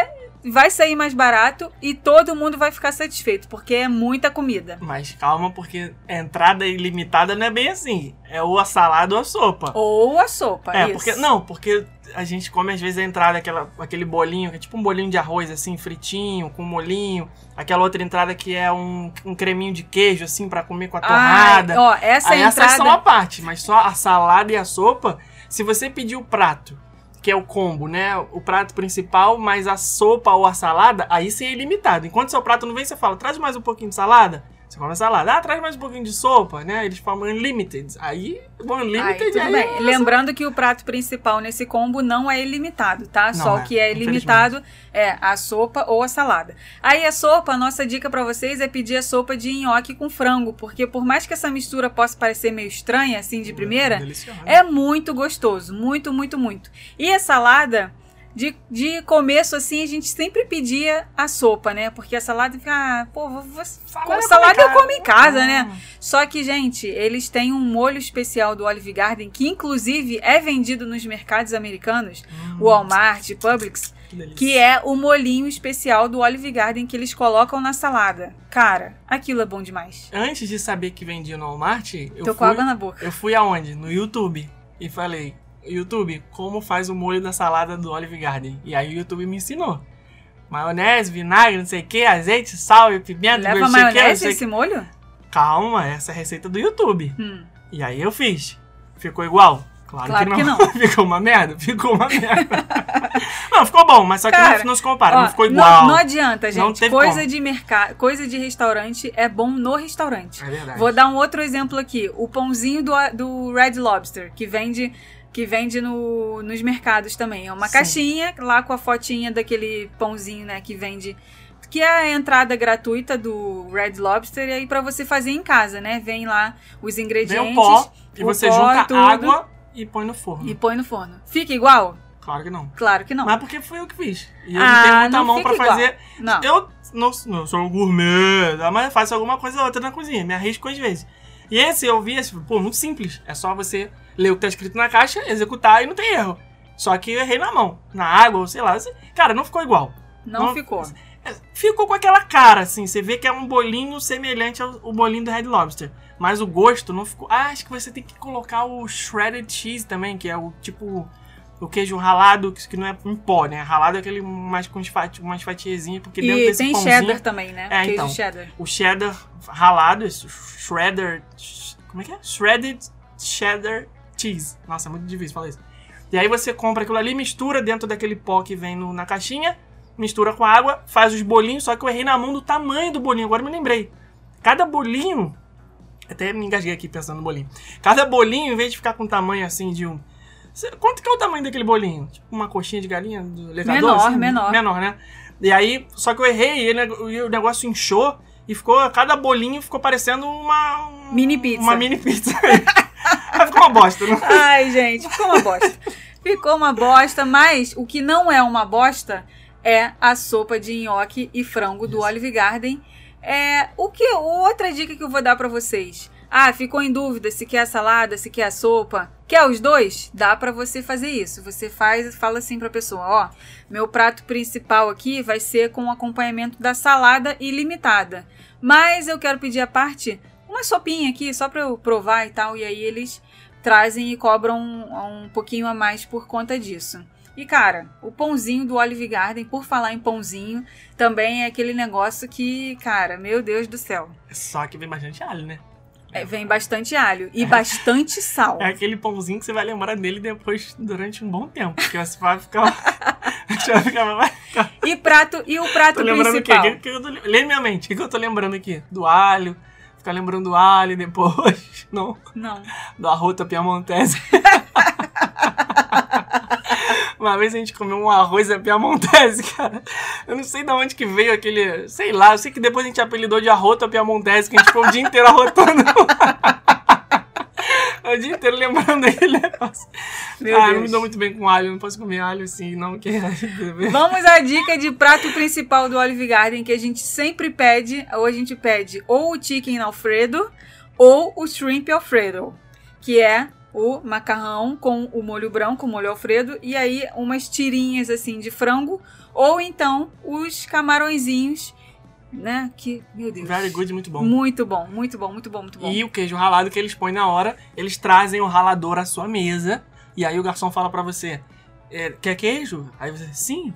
vai sair mais barato e todo mundo vai ficar satisfeito, porque é muita comida. Mas calma, porque entrada ilimitada não é bem assim. É ou a salada ou a sopa. Ou a sopa, é, isso. porque. Não, porque a gente come às vezes a entrada, aquela, aquele bolinho, que é tipo um bolinho de arroz, assim, fritinho, com molhinho. Aquela outra entrada que é um, um creminho de queijo, assim, pra comer com a torrada. Ai, ó, essa Aí entrada... essas são a parte, mas só a salada e a sopa, se você pedir o prato, que é o combo, né? O prato principal, mais a sopa ou a salada, aí sim é ilimitado. Enquanto seu prato não vem, você fala, traz mais um pouquinho de salada. Você come a salada. Ah, traz mais um pouquinho de sopa, né? Eles falam unlimited. Aí, unlimited aí é Lembrando que o prato principal nesse combo não é ilimitado, tá? Não Só é, o que é ilimitado é a sopa ou a salada. Aí a sopa, a nossa dica pra vocês é pedir a sopa de nhoque com frango, porque por mais que essa mistura possa parecer meio estranha assim de primeira, Delicioso. é muito gostoso, muito, muito, muito. E a salada, de, de começo assim, a gente sempre pedia a sopa, né? Porque a salada fica, ah, pô, vou, vou, Salada, salada eu como em casa, né? Hum, Só que, gente, eles têm um molho especial do Olive Garden que, inclusive, é vendido nos mercados americanos, hum, Walmart, Publix, que que é o molinho especial do Olive Garden que eles colocam na salada. Cara, aquilo é bom demais. Antes de saber que vendia no Walmart, eu Tô com fui, água na boca. eu fui aonde? No YouTube. E falei, YouTube, como faz o molho da salada do Olive Garden? E aí o YouTube me ensinou. Maionese, vinagre, não sei o que, azeite, sal e pimenta, Leva não que, não maionese o esse molho? que. Calma, essa é a receita do YouTube. Hum. E aí eu fiz. Ficou igual? Claro, Claro que, não. que ficou uma merda? Ficou uma merda. não, ficou bom, mas só que Cara, não, não se compara, Ó, não ficou igual. Não, adianta, Não gente. teve coisa como. de mercado, coisa de restaurante é bom no restaurante. É verdade. Vou dar um outro exemplo aqui. O pãozinho do, do Red Lobster, que vende que vende no, nos mercados também. É uma Sim. caixinha lá com a fotinha daquele pãozinho, né, que vende que é a entrada gratuita do Red Lobster e aí pra você fazer em casa, né? Vem lá os Vem ingredientes o pó e o você pó, junta tudo. água e põe no forno. e põe no forno. Fica igual? Claro que não. Claro que não. Mas porque foi eu que fiz. E eu Ah, não tenho muita não mão pra igual. fazer. Não. Eu não, não sou um gourmet, tá? mas faço alguma coisa ou outra na cozinha. Me arrisco às vezes. E esse eu vi, esse, pô, muito simples. É só você ler o que tá escrito na caixa, executar e não tem erro. Só que eu errei na mão, na água, sei lá. Cara, não ficou igual. Não, não- ficou. É, Ficou com aquela cara, assim. Você vê que é um bolinho semelhante ao, ao bolinho do Red Lobster. Mas o gosto não ficou. Ah, acho que você tem que colocar o shredded cheese também, que é o tipo. O queijo ralado, que não é em pó, né? Ralado é aquele mais com fati- umas fatiazinhas, porque dentro E desse tem pãozinho, cheddar também, né? É, Queijo então. cheddar. o cheddar ralado, esse shredder. Como é que é? Shredded cheddar cheese. Nossa, é muito difícil falar isso. E aí você compra aquilo ali, mistura dentro daquele pó que vem no- na caixinha, mistura com água, faz os bolinhos, só que eu errei na mão do tamanho do bolinho, agora me lembrei. Cada bolinho. Até me engasguei aqui pensando no bolinho. Cada bolinho, em vez de ficar com tamanho assim de um. Quanto que é o tamanho daquele bolinho? Tipo uma coxinha de galinha do levador? Menor, assim? menor. Menor, né? E aí, só que eu errei e o negócio inchou e ficou. Cada bolinho ficou parecendo uma. um- Mini pizza. Uma mini pizza. Aí ficou uma bosta, né? Ai, gente, ficou uma bosta. ficou uma bosta, mas o que não é uma bosta é a sopa de nhoque e frango do Isso. Olive Garden. É, o que outra dica que eu vou dar pra vocês? Ah, ficou em dúvida se quer a salada, se quer a sopa? Quer os dois? Dá pra você fazer isso. Você faz, fala assim pra pessoa, ó, meu prato principal aqui vai ser com acompanhamento da salada ilimitada. Mas eu quero pedir a parte uma sopinha aqui só pra eu provar e tal, e aí eles trazem e cobram um, um pouquinho a mais por conta disso. E cara, o pãozinho do Olive Garden, por falar em pãozinho, também é aquele negócio que, cara, meu Deus do céu, Só que vem bastante alho, né? é, vem bastante alho e bastante sal. É aquele pãozinho que você vai lembrar dele depois, durante um bom tempo. Porque você vai ficar. você vai ficar. vai ficar- E prato e o prato Tô lembrando principal. Que, que eu tô, lê minha mente. O que, que eu tô lembrando aqui? Do alho. Ficar lembrando do alho depois. Não. Não. Do arroto piamontese. Uma vez a gente comeu um arroz à piamontese, cara. Eu não sei de onde que veio aquele. Sei lá, eu sei que depois a gente apelidou de arroto à piamontese, que a gente ficou o dia inteiro arrotando. o dia inteiro lembrando daquele negócio. Meu ah, eu não Deus. me dou muito bem com alho, não posso comer alho assim, não. Que... Vamos à dica de prato principal do Olive Garden que a gente sempre pede, ou a gente pede ou o chicken alfredo ou o shrimp alfredo, que é o macarrão com o molho branco, o molho alfredo, e aí umas tirinhas assim de frango, ou então os camarõezinhos, né? Que, meu Deus. Very good, muito bom. Muito bom, muito bom, muito bom, muito bom. E o queijo ralado que eles põem na hora, eles trazem o ralador à sua mesa. E aí o garçom fala pra você: é, Quer queijo? Aí você, sim.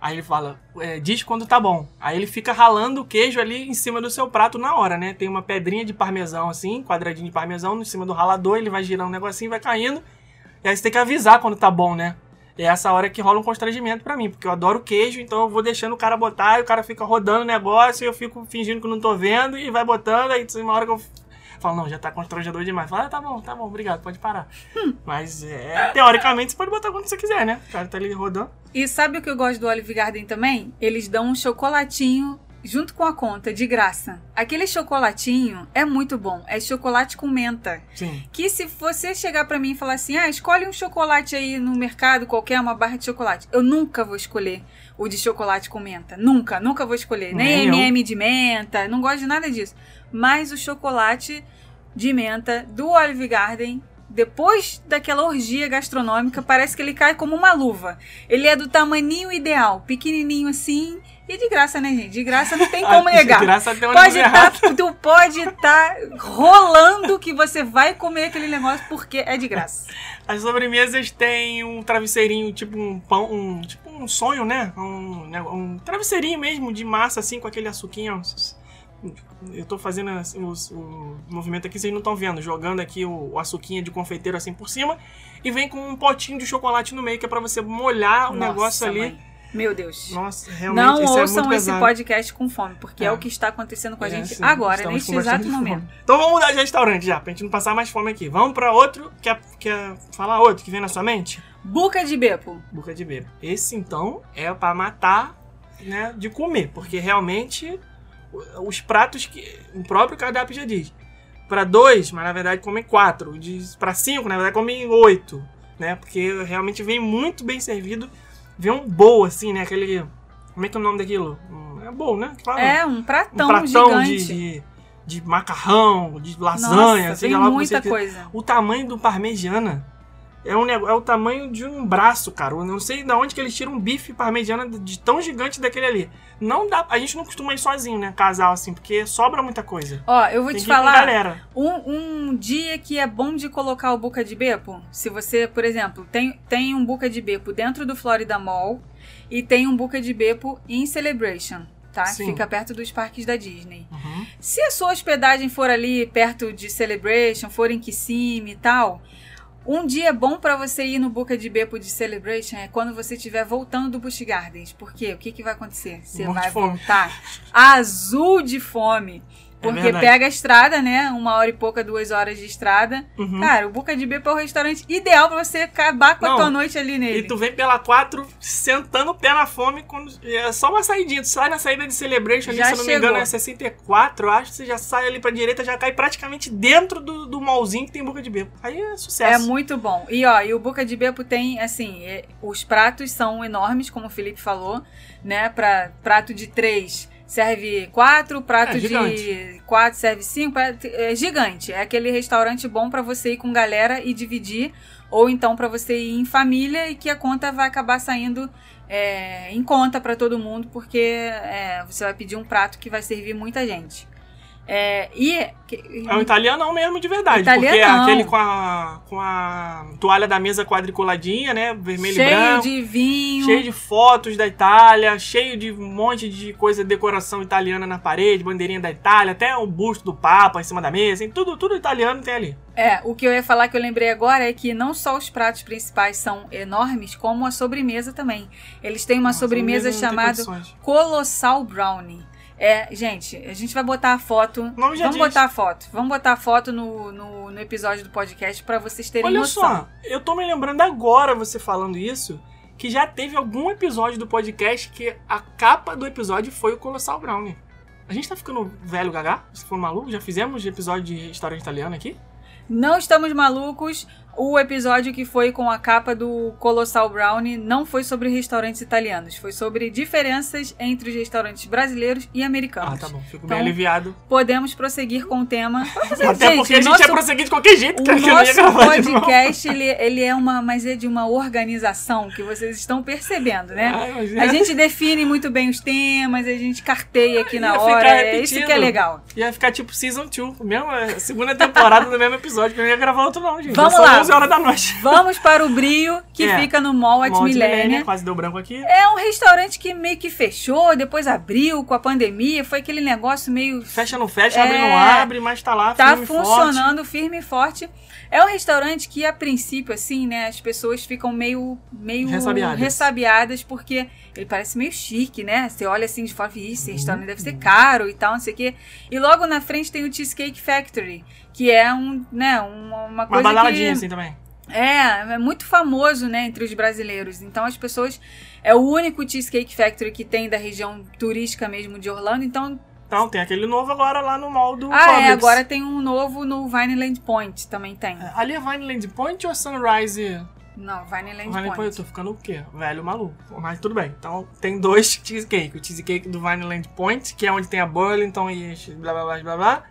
Aí ele fala, é, diz quando tá bom. Aí ele fica ralando o queijo ali em cima do seu prato na hora, né? Tem uma pedrinha de parmesão assim, quadradinho de parmesão em cima do ralador, ele vai girando um negocinho, vai caindo. E aí você tem que avisar quando tá bom, né? É essa hora que rola um constrangimento pra mim, porque eu adoro queijo, então eu vou deixando o cara botar, e o cara fica rodando o negócio, e eu fico fingindo que não tô vendo, e vai botando, aí uma hora que eu falo, não, já tá constrangedor demais. Fala, ah, tá bom, tá bom, obrigado, pode parar. Mas, é, teoricamente, você pode botar quando você quiser, né? O cara tá ali rodando. E sabe o que eu gosto do Olive Garden também? Eles dão um chocolatinho junto com a conta, de graça. Aquele chocolatinho é muito bom. É chocolate com menta. Sim. Que se você chegar pra mim e falar assim, ah, escolhe um chocolate aí no mercado, qualquer, uma barra de chocolate. Eu nunca vou escolher o de chocolate com menta. Nunca, nunca vou escolher. Nem, Nem. MM de menta, não gosto de nada disso. Mas o chocolate de menta do Olive Garden, depois daquela orgia gastronômica, parece que ele cai como uma luva. Ele é do tamaninho ideal, pequenininho assim, e de graça, né, gente? De graça não tem como negar. de graça tem um Pode tá, tu pode estar rolando que você vai comer aquele negócio porque é de graça. As sobremesas têm um travesseirinho, tipo um pão, um, tipo um sonho, né? Um, um travesseirinho mesmo de massa, assim, com aquele açuquinho. Eu tô fazendo assim, os- o movimento aqui, vocês não estão vendo. Jogando aqui o, o açuquinho de confeiteiro assim por cima. E vem com um potinho de chocolate no meio, que é pra você molhar o Nossa, negócio ali. mãe. Meu Deus. Nossa, realmente, Não isso é ouçam muito esse pesado. podcast com fome, porque é, É. o que está acontecendo com a É, gente sim, agora, neste exato momento. Então vamos mudar de restaurante já, pra gente não passar mais fome aqui. Vamos pra outro, quer, quer falar outro que vem na sua mente? Buca de Bepo. Boca de bebo. Esse então é pra matar, né, de comer, porque realmente os pratos que o próprio cardápio já diz. Pra dois, mas na verdade comem quatro. Pra cinco, na verdade comem oito, né? Porque realmente vem muito bem servido. Vem um bowl assim, né? Aquele. Como é que é o nome daquilo? É bowl, né? Fala? É, um um pratão, pratão de, de, de macarrão, de lasanha, Nossa, seja lá muita você coisa. O tamanho do parmegiana é, um, é o tamanho de um braço, cara. Eu não sei de onde que eles tiram um bife parmegiana de tão gigante daquele ali. Não dá. A gente não costuma ir sozinho, né? Casal, assim, porque sobra muita coisa. Ó, eu vou Tem te falar, um, um dia que é bom de colocar o Buca de Bepo, se você, por exemplo, tem, tem um Buca de Bepo dentro do Florida Mall e tem um Buca de Bepo em Celebration, tá? Sim. Fica perto dos parques da Disney. Uhum. Se a sua hospedagem for ali perto de Celebration, for em Kissimmee e tal, um dia bom pra você ir no Boca de Bepo de Celebration é quando você estiver voltando do Busch Gardens. Por quê? O que, que vai acontecer? Você vai voltar azul de fome. É Porque verdade. pega a estrada, né? Uma hora e pouca, duas horas de estrada. Uhum. Cara, o Boca de Bepo é o restaurante ideal pra você acabar com Não, a tua noite ali E nele. tu vem pela 4 sentando o pé na fome. Quando, é só uma saidinha. Tu sai na saída de Celebration ali, Já se eu não me engano, é 64, eu acho. Você já sai ali pra direita, já cai praticamente dentro do, do mallzinho que tem boca de bebo. Aí é É sucesso. muito bom. E ó, e o Boca de Bepo tem, assim, é, os pratos são enormes, como o Felipe falou, né? Pra prato de três serve quatro, prato É, de quatro serve cinco, é, é gigante. É aquele restaurante bom pra você ir com galera e dividir, ou então pra você ir em família e que a conta vai acabar saindo é, em conta pra todo mundo, porque é, você vai pedir um prato que vai servir muita gente. É, e É um italianão mesmo de verdade. Porque é Italianão. aquele com a, com a toalha da mesa quadriculadinha, né? Vermelho e cheio branco. de vinho. Cheio de fotos da Itália, cheio de um monte de coisa, decoração italiana na parede, bandeirinha da Itália, até o busto do Papa em cima da mesa, assim, tudo, tudo italiano tem ali. É, o que eu ia falar que eu lembrei agora é que não só os pratos principais são enormes, como a sobremesa também. Eles têm uma sobremesa chamada. Colossal Brownie. É, gente, a gente vai botar a foto. Vamos diz. botar a foto. Vamos botar a foto no, no, no episódio do podcast pra vocês terem Olha noção. só, eu tô me lembrando agora, você falando isso, que já teve algum episódio do podcast que a capa do episódio foi o Colossal Brownie. A gente tá ficando velho gagá? Se for maluco, já fizemos episódio de restaurante italiano aqui? Não estamos malucos. O episódio que foi com a capa do Colossal Brownie não foi sobre restaurantes italianos, foi sobre diferenças entre os restaurantes brasileiros e americanos. Ah, tá bom. Fico Então, bem aliviado. Podemos prosseguir com o tema. Até porque a gente nosso, ia prosseguir de qualquer jeito, o cara, ia nosso podcast, ele, ele é uma, mas é de uma organização que vocês estão percebendo, né? Ai, mas A gente define muito bem os temas, a gente carteia aqui na Ia ficar hora. É isso que é legal. Ia ficar tipo Season 2, mesmo, é, segunda temporada do mesmo episódio, que eu não ia gravar outro não, gente. Vamos lá. 11 horas da noite. Vamos para o Brio, que É. fica no Mall at Millennia. Quase deu branco aqui. É um restaurante que meio que fechou, depois abriu com a pandemia. Foi aquele negócio meio. Fecha não fecha, É. abre não abre, mas tá lá Tá firme e forte. funcionando firme e forte. É um restaurante que, a princípio, assim, né, as pessoas ficam meio, meio Ressabiadas. ressabiadas, porque ele parece meio chique, né? Você olha assim de fora e fala, "Ih, esse Uhum. restaurante deve ser caro e tal, não sei o quê. E logo na frente tem o Cheesecake Factory, que é um, né, uma, uma Uma coisa badaladinha que... assim também. É, é muito famoso, né, entre os brasileiros. Então as pessoas. É o único Cheesecake Factory que tem da região turística mesmo de Orlando. Então. Então, tem aquele novo agora lá no mall do Ah, Publix. é, agora tem um novo no Vineland Point também tem. É, Ali é Vineland Point ou Sunrise? Não, Vineland Vineland Point. Point, eu tô ficando o quê? Velho maluco. Mas tudo bem. Então, tem dois cheesecake. O cheesecake do Vineland Point, que é onde tem a Burlington e blá blá blá blá blá.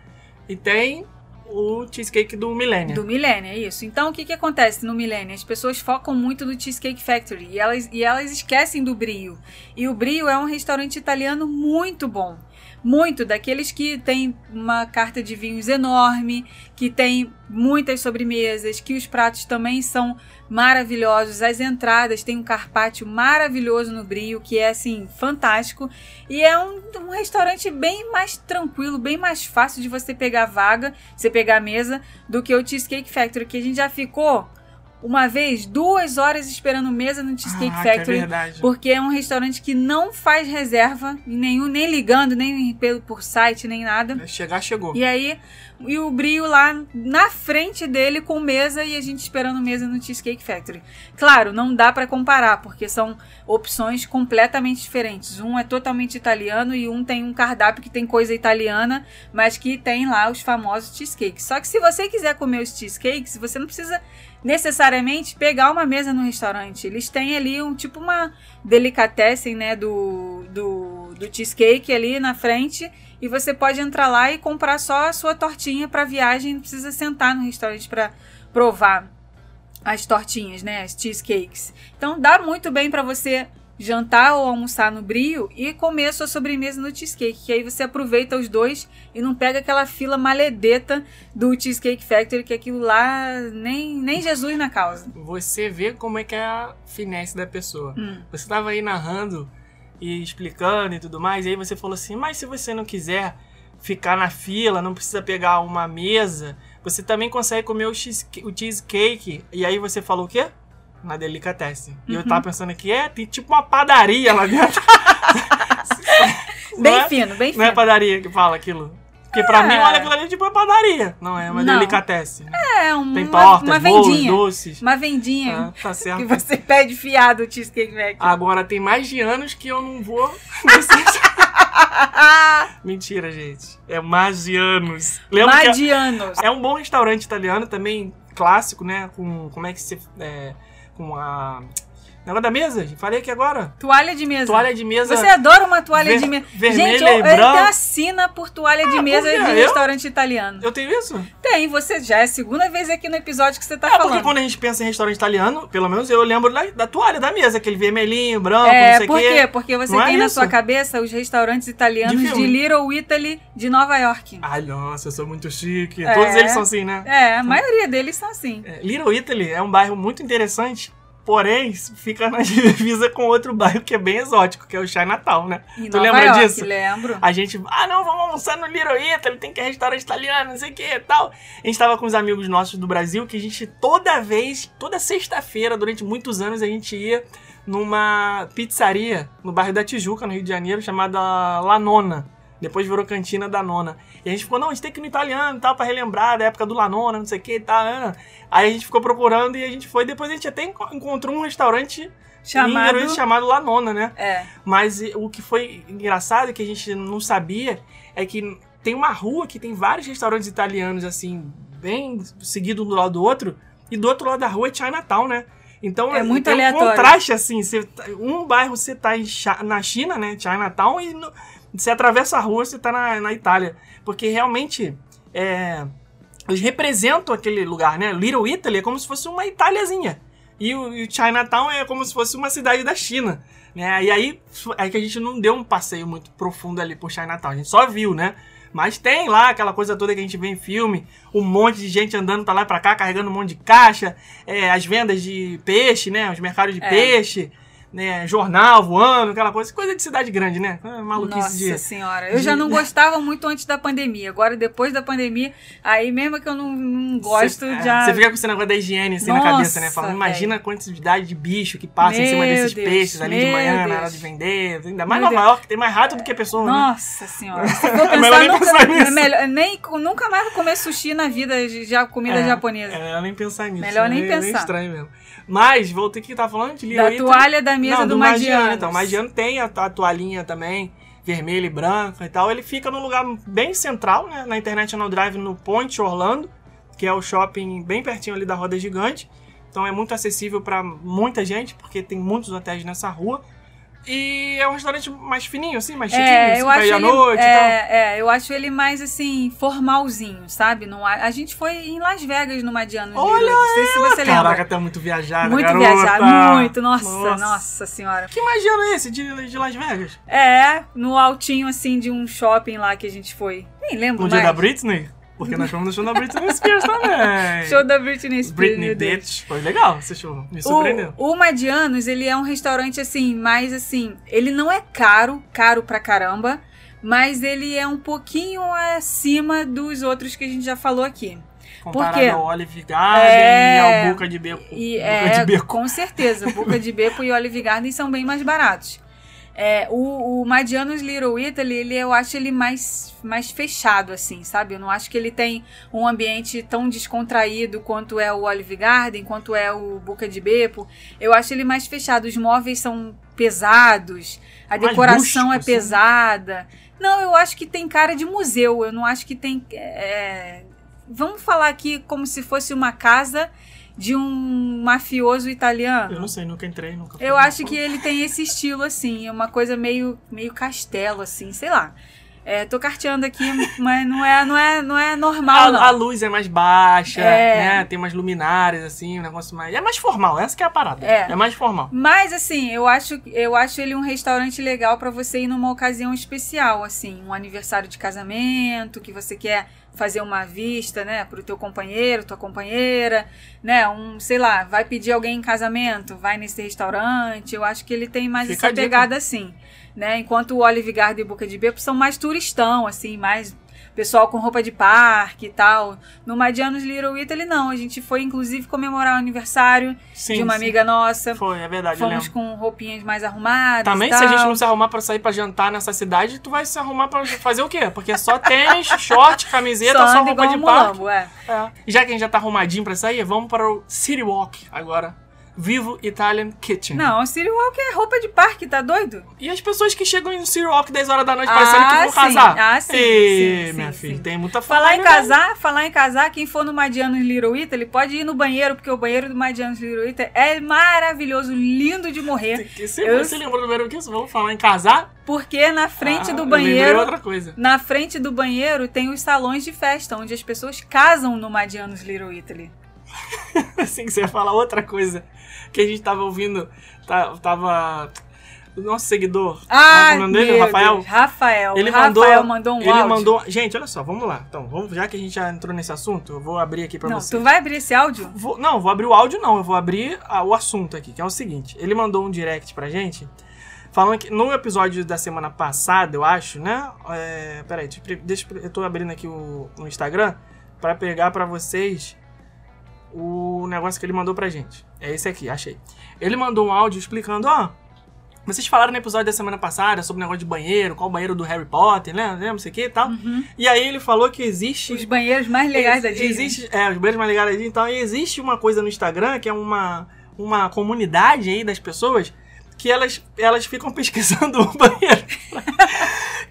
E tem o cheesecake do Millennium. Do Millennium, é isso. Então, o que, que acontece no Millennium? As pessoas focam muito no Cheesecake Factory e elas, e elas esquecem do Brio. E o Brio é um restaurante italiano muito bom. Muito, daqueles que tem uma carta de vinhos enorme, que tem muitas sobremesas, que os pratos também são maravilhosos. As entradas tem um carpaccio maravilhoso no Brio, que é assim, fantástico. E é um, um restaurante bem mais tranquilo, bem mais fácil de você pegar vaga, você pegar a mesa, do que o Cheesecake Factory, que a gente já ficou uma vez, duas horas esperando mesa no Cheesecake Ah, que é Factory. verdade. Porque é um restaurante que não faz reserva nenhum, nem ligando, nem pelo por site, nem nada. Chegar, chegou. E aí, e o Brio lá na frente dele com mesa e a gente esperando mesa no Cheesecake Factory. Claro, não dá pra comparar, porque são opções completamente diferentes. Um é totalmente italiano e um tem um cardápio que tem coisa italiana, mas que tem lá os famosos cheesecakes. Só que se você quiser comer os cheesecakes, você não precisa necessariamente pegar uma mesa no restaurante. Eles têm ali um tipo uma delicatessen, né, do, do, do cheesecake ali na frente e você pode entrar lá e comprar só a sua tortinha para viagem, não precisa sentar no restaurante para provar as tortinhas, né, as cheesecakes. Então dá muito bem para você jantar ou almoçar no Brio e comer a sua sobremesa no cheesecake, que aí você aproveita os dois e não pega aquela fila maledeta do Cheesecake Factory, que aquilo lá nem, nem Jesus na causa. Você vê como é que é a finesse da pessoa. Hum. Você tava aí narrando e explicando e tudo mais, e aí você falou assim, mas se você não quiser ficar na fila, não precisa pegar uma mesa, você também consegue comer o, cheesecake, o cheesecake. E aí você falou o quê? Na delicatessen. E eu Uhum. tava pensando aqui, é, tem tipo uma padaria lá dentro. Bem é? fino, bem Não é fino. padaria que fala aquilo. Porque pra É. mim, olha aquilo ali é tipo uma padaria. Não, é uma Não. delicatessen. né? É, um- Tem uma, tortas, uma bolos, vendinha. doces. Uma vendinha Ah, tá que certo. você pede fiado o Cheesecake Factory. Agora tem mais de anos que eu não vou nesse... Mentira, gente. É mais de anos. Lembra que Madianos. é, é um bom restaurante italiano também, clássico, né? Com como é que se... É, com a... Negócio da mesa, falei aqui agora. Toalha de mesa. Toalha de mesa. Você adora uma toalha ver- de mesa. vermelha Gente, e eu, eu branca. tenho assina por toalha de Ah, mesa por quê? de Eu? restaurante italiano. Eu tenho isso? Tem, você já é a segunda vez aqui no episódio que você tá É, porque falando. quando a gente pensa em restaurante italiano, pelo menos eu lembro da, da toalha da mesa, aquele vermelhinho, branco, não É, sei o por quê. quê? Porque você Não é tem na isso? sua cabeça os restaurantes italianos De de. Little Italy de Nova York. Ai, nossa, eu sou muito chique. É. Todos eles são assim, né? É, a maioria deles são assim. É, Little Italy é um bairro muito interessante, porém fica na divisa com outro bairro que é bem exótico, que é o Chinatown, né? Em Tu Nova lembra York, disso? lembro. A gente, ah não, vamos almoçar no Little Italy, tem que ir restaurante italiano, não sei o que e tal. A gente tava com uns amigos nossos do Brasil que a gente toda vez, toda sexta-feira, durante muitos anos, a gente ia numa pizzaria no bairro da Tijuca, no Rio de Janeiro, chamada La Nona. Depois virou cantina da nona. E a gente ficou, não, a gente tem que ir no italiano e tal, pra relembrar da época do La Nona, não sei o que e tal. ah. Aí a gente ficou procurando e a gente foi. Depois a gente até enco- encontrou um restaurante Chamado. húngaro chamado La Nona, né? É. Mas o que foi engraçado e que a gente não sabia é que tem uma rua que tem vários restaurantes italianos, assim, bem seguido um do lado do outro. e do outro lado da rua é Chinatown, né? Então É muito tem aleatório. um contraste assim, você tá- um bairro você tá em na China, né, Chinatown e no- você atravessa a rua você tá na, na Itália, porque realmente é, eles representam aquele lugar, né? Little Italy é como se fosse uma Italiazinha. E o, e o Chinatown é como se fosse uma cidade da China. Né? E aí é que a gente não deu um passeio muito profundo ali por Chinatown. A gente só viu, né? Mas tem lá aquela coisa toda que a gente vê em filme, um monte de gente andando pra lá e pra cá, carregando um monte de caixa, é, as vendas de peixe, né? Os mercados de É. peixe, né? Jornal voando, aquela coisa. Coisa de cidade grande, né? Maluquice Nossa de. senhora. Eu de- já não gostava muito antes da pandemia. Agora, depois da pandemia, aí mesmo que eu não, não gosto, Cê, é, já. Você fica com esse negócio da higiene assim na Nossa, cabeça, né? Falando, imagina a quantidade de bicho que passa em cima Meu desses Deus, peixes ali de meu manhã na Deus. hora de vender. Ainda mais Meu Nova Deus. York, tem mais rato do que pessoa, né? Nossa senhora. Se for É pensar, melhor nem nunca, pensar nisso. é melhor, nem, nunca mais vou comer sushi na vida, já comida É, japonesa. É melhor nem pensar nisso. Melhor nem é pensar. estranho mesmo. Mas, voltei que tá falando de Da Little Italy. toalha da mesa Não, do, Magiano. Madiano. Então, o Magiano tem a, a toalhinha também, vermelha e branca e tal. Ele fica num lugar bem central, né? Na International Drive, no Point Orlando, que é o shopping bem pertinho ali da Roda Gigante. Então é muito acessível pra muita gente, porque tem muitos hotéis nessa rua. E é um restaurante mais fininho, assim, mais chiquinho, É, assim, eu pra acho ir à ele, noite e tal. é, é, eu acho ele mais assim, formalzinho, sabe? Não, a, a gente foi em Las Vegas no Madiano. Olha Não sei se você lembra. Caraca, tá muito viajada, Muito garota. viajado, muito, nossa, Nossa. nossa, senhora. Que Magiano é esse de, de Las Vegas? É, no altinho assim de um shopping lá que a gente foi. Nem lembro No mais. dia da Britney? Porque nós fomos no show da Britney Spears também. Show da Britney Spears. Britney. Bitch. Foi legal esse show. Me surpreendeu. O, o Madianos, ele é um restaurante assim, mais assim, ele não é caro, caro pra caramba, mas ele é um pouquinho acima dos outros que a gente já falou aqui. Comparado quê? ao Olive Garden É. e ao Boca de Beco. E Boca é, de Beco. com certeza, Boca de Beco e Olive Garden são bem mais baratos. É, o, o Madianos Little Italy, ele, eu acho ele mais, mais fechado, assim, sabe? Eu não acho que ele tem um ambiente tão descontraído quanto é o Olive Garden, quanto é o Boca de Bepo. Eu acho ele mais fechado. Os móveis são pesados, a Mais decoração rústico, é assim. pesada. Não, eu acho que tem cara de museu. Eu não acho que tem. é, Vamos falar aqui como se fosse uma casa de um mafioso italiano. Eu não sei, nunca entrei, nunca. Eu acho que ele tem esse estilo, assim, é uma coisa meio, meio castelo, assim, sei lá. É, tô carteando aqui, mas não é, não é, não é normal, A, não. a luz é mais baixa, É. né? Tem umas luminárias, assim, um negócio mais. É mais formal, essa que é a parada. É. mais formal. Mas assim, eu acho, eu acho ele um restaurante legal pra você ir numa ocasião especial, assim, um aniversário de casamento, que você quer fazer uma vista, né, pro teu companheiro, tua companheira, né, um, sei lá, vai pedir alguém em casamento, vai nesse restaurante. Eu acho que ele tem mais Fica essa pegada assim, né? Enquanto o Olive Garden e Boca de Beppo são mais turistão, assim, mais pessoal com roupa de parque e tal. No Madianos Little Italy não, a gente foi inclusive comemorar o aniversário Sim. de uma sim. amiga nossa. Foi, é verdade, Fomos com roupinhas mais arrumadas. Também, se a gente não se arrumar pra sair pra jantar nessa cidade, tu vai se arrumar pra fazer o quê? Porque é só tênis, short, camiseta, Só só, roupa de parque. mulambo, é. É. Já que a gente já tá arrumadinho pra sair, vamos para o City Walk agora. Vivo Italian Kitchen. Não, o City Walk é roupa de parque, tá doido? E as pessoas que chegam em City Walk 10 horas da noite parecendo que vão sim. casar? Ah, sim, Ê, sim, minha sim, filha, sim. tem muita Falar em né? casar, falar em casar, quem for no Madianos Little Italy pode ir no banheiro, porque o banheiro do Madianos Little Italy é maravilhoso, lindo de morrer. Que- Você, Eu- você lembrou do primeiro que isso? Vamos falar em casar? Porque na frente Ah, do banheiro, outra coisa. na frente do banheiro tem os salões de festa, onde as pessoas casam no Madianos Little Italy. Assim que você ia falar outra coisa que a gente tava ouvindo, tá- tava o nosso seguidor, Ah, o dele, Rafael, Deus, Rafael. ele Rafael mandou, mandou um ele áudio. mandou, gente, olha só, vamos lá. Então, vamos, já que a gente já entrou nesse assunto, eu vou abrir aqui pra Não, vocês. tu vai abrir esse áudio? Vou- não, vou abrir o áudio não, eu vou abrir ah, o assunto aqui, que é o seguinte. Ele mandou um direct pra gente, falando que no episódio da semana passada, eu acho, né? É, peraí, deixa, eu- tô abrindo aqui o, o Instagram pra pegar pra vocês o negócio que ele mandou pra gente. É esse aqui, achei. Ele mandou um áudio explicando, ó... Vocês falaram no episódio da semana passada sobre o negócio de banheiro, qual o banheiro do Harry Potter, né? Lembra, não sei o que e tal. E aí ele falou que existe... Os banheiros mais legais da Disney. Existe, é, os banheiros mais legais da Disney. Então, e existe uma coisa no Instagram que é uma, uma comunidade aí das pessoas que elas, elas ficam pesquisando o banheiro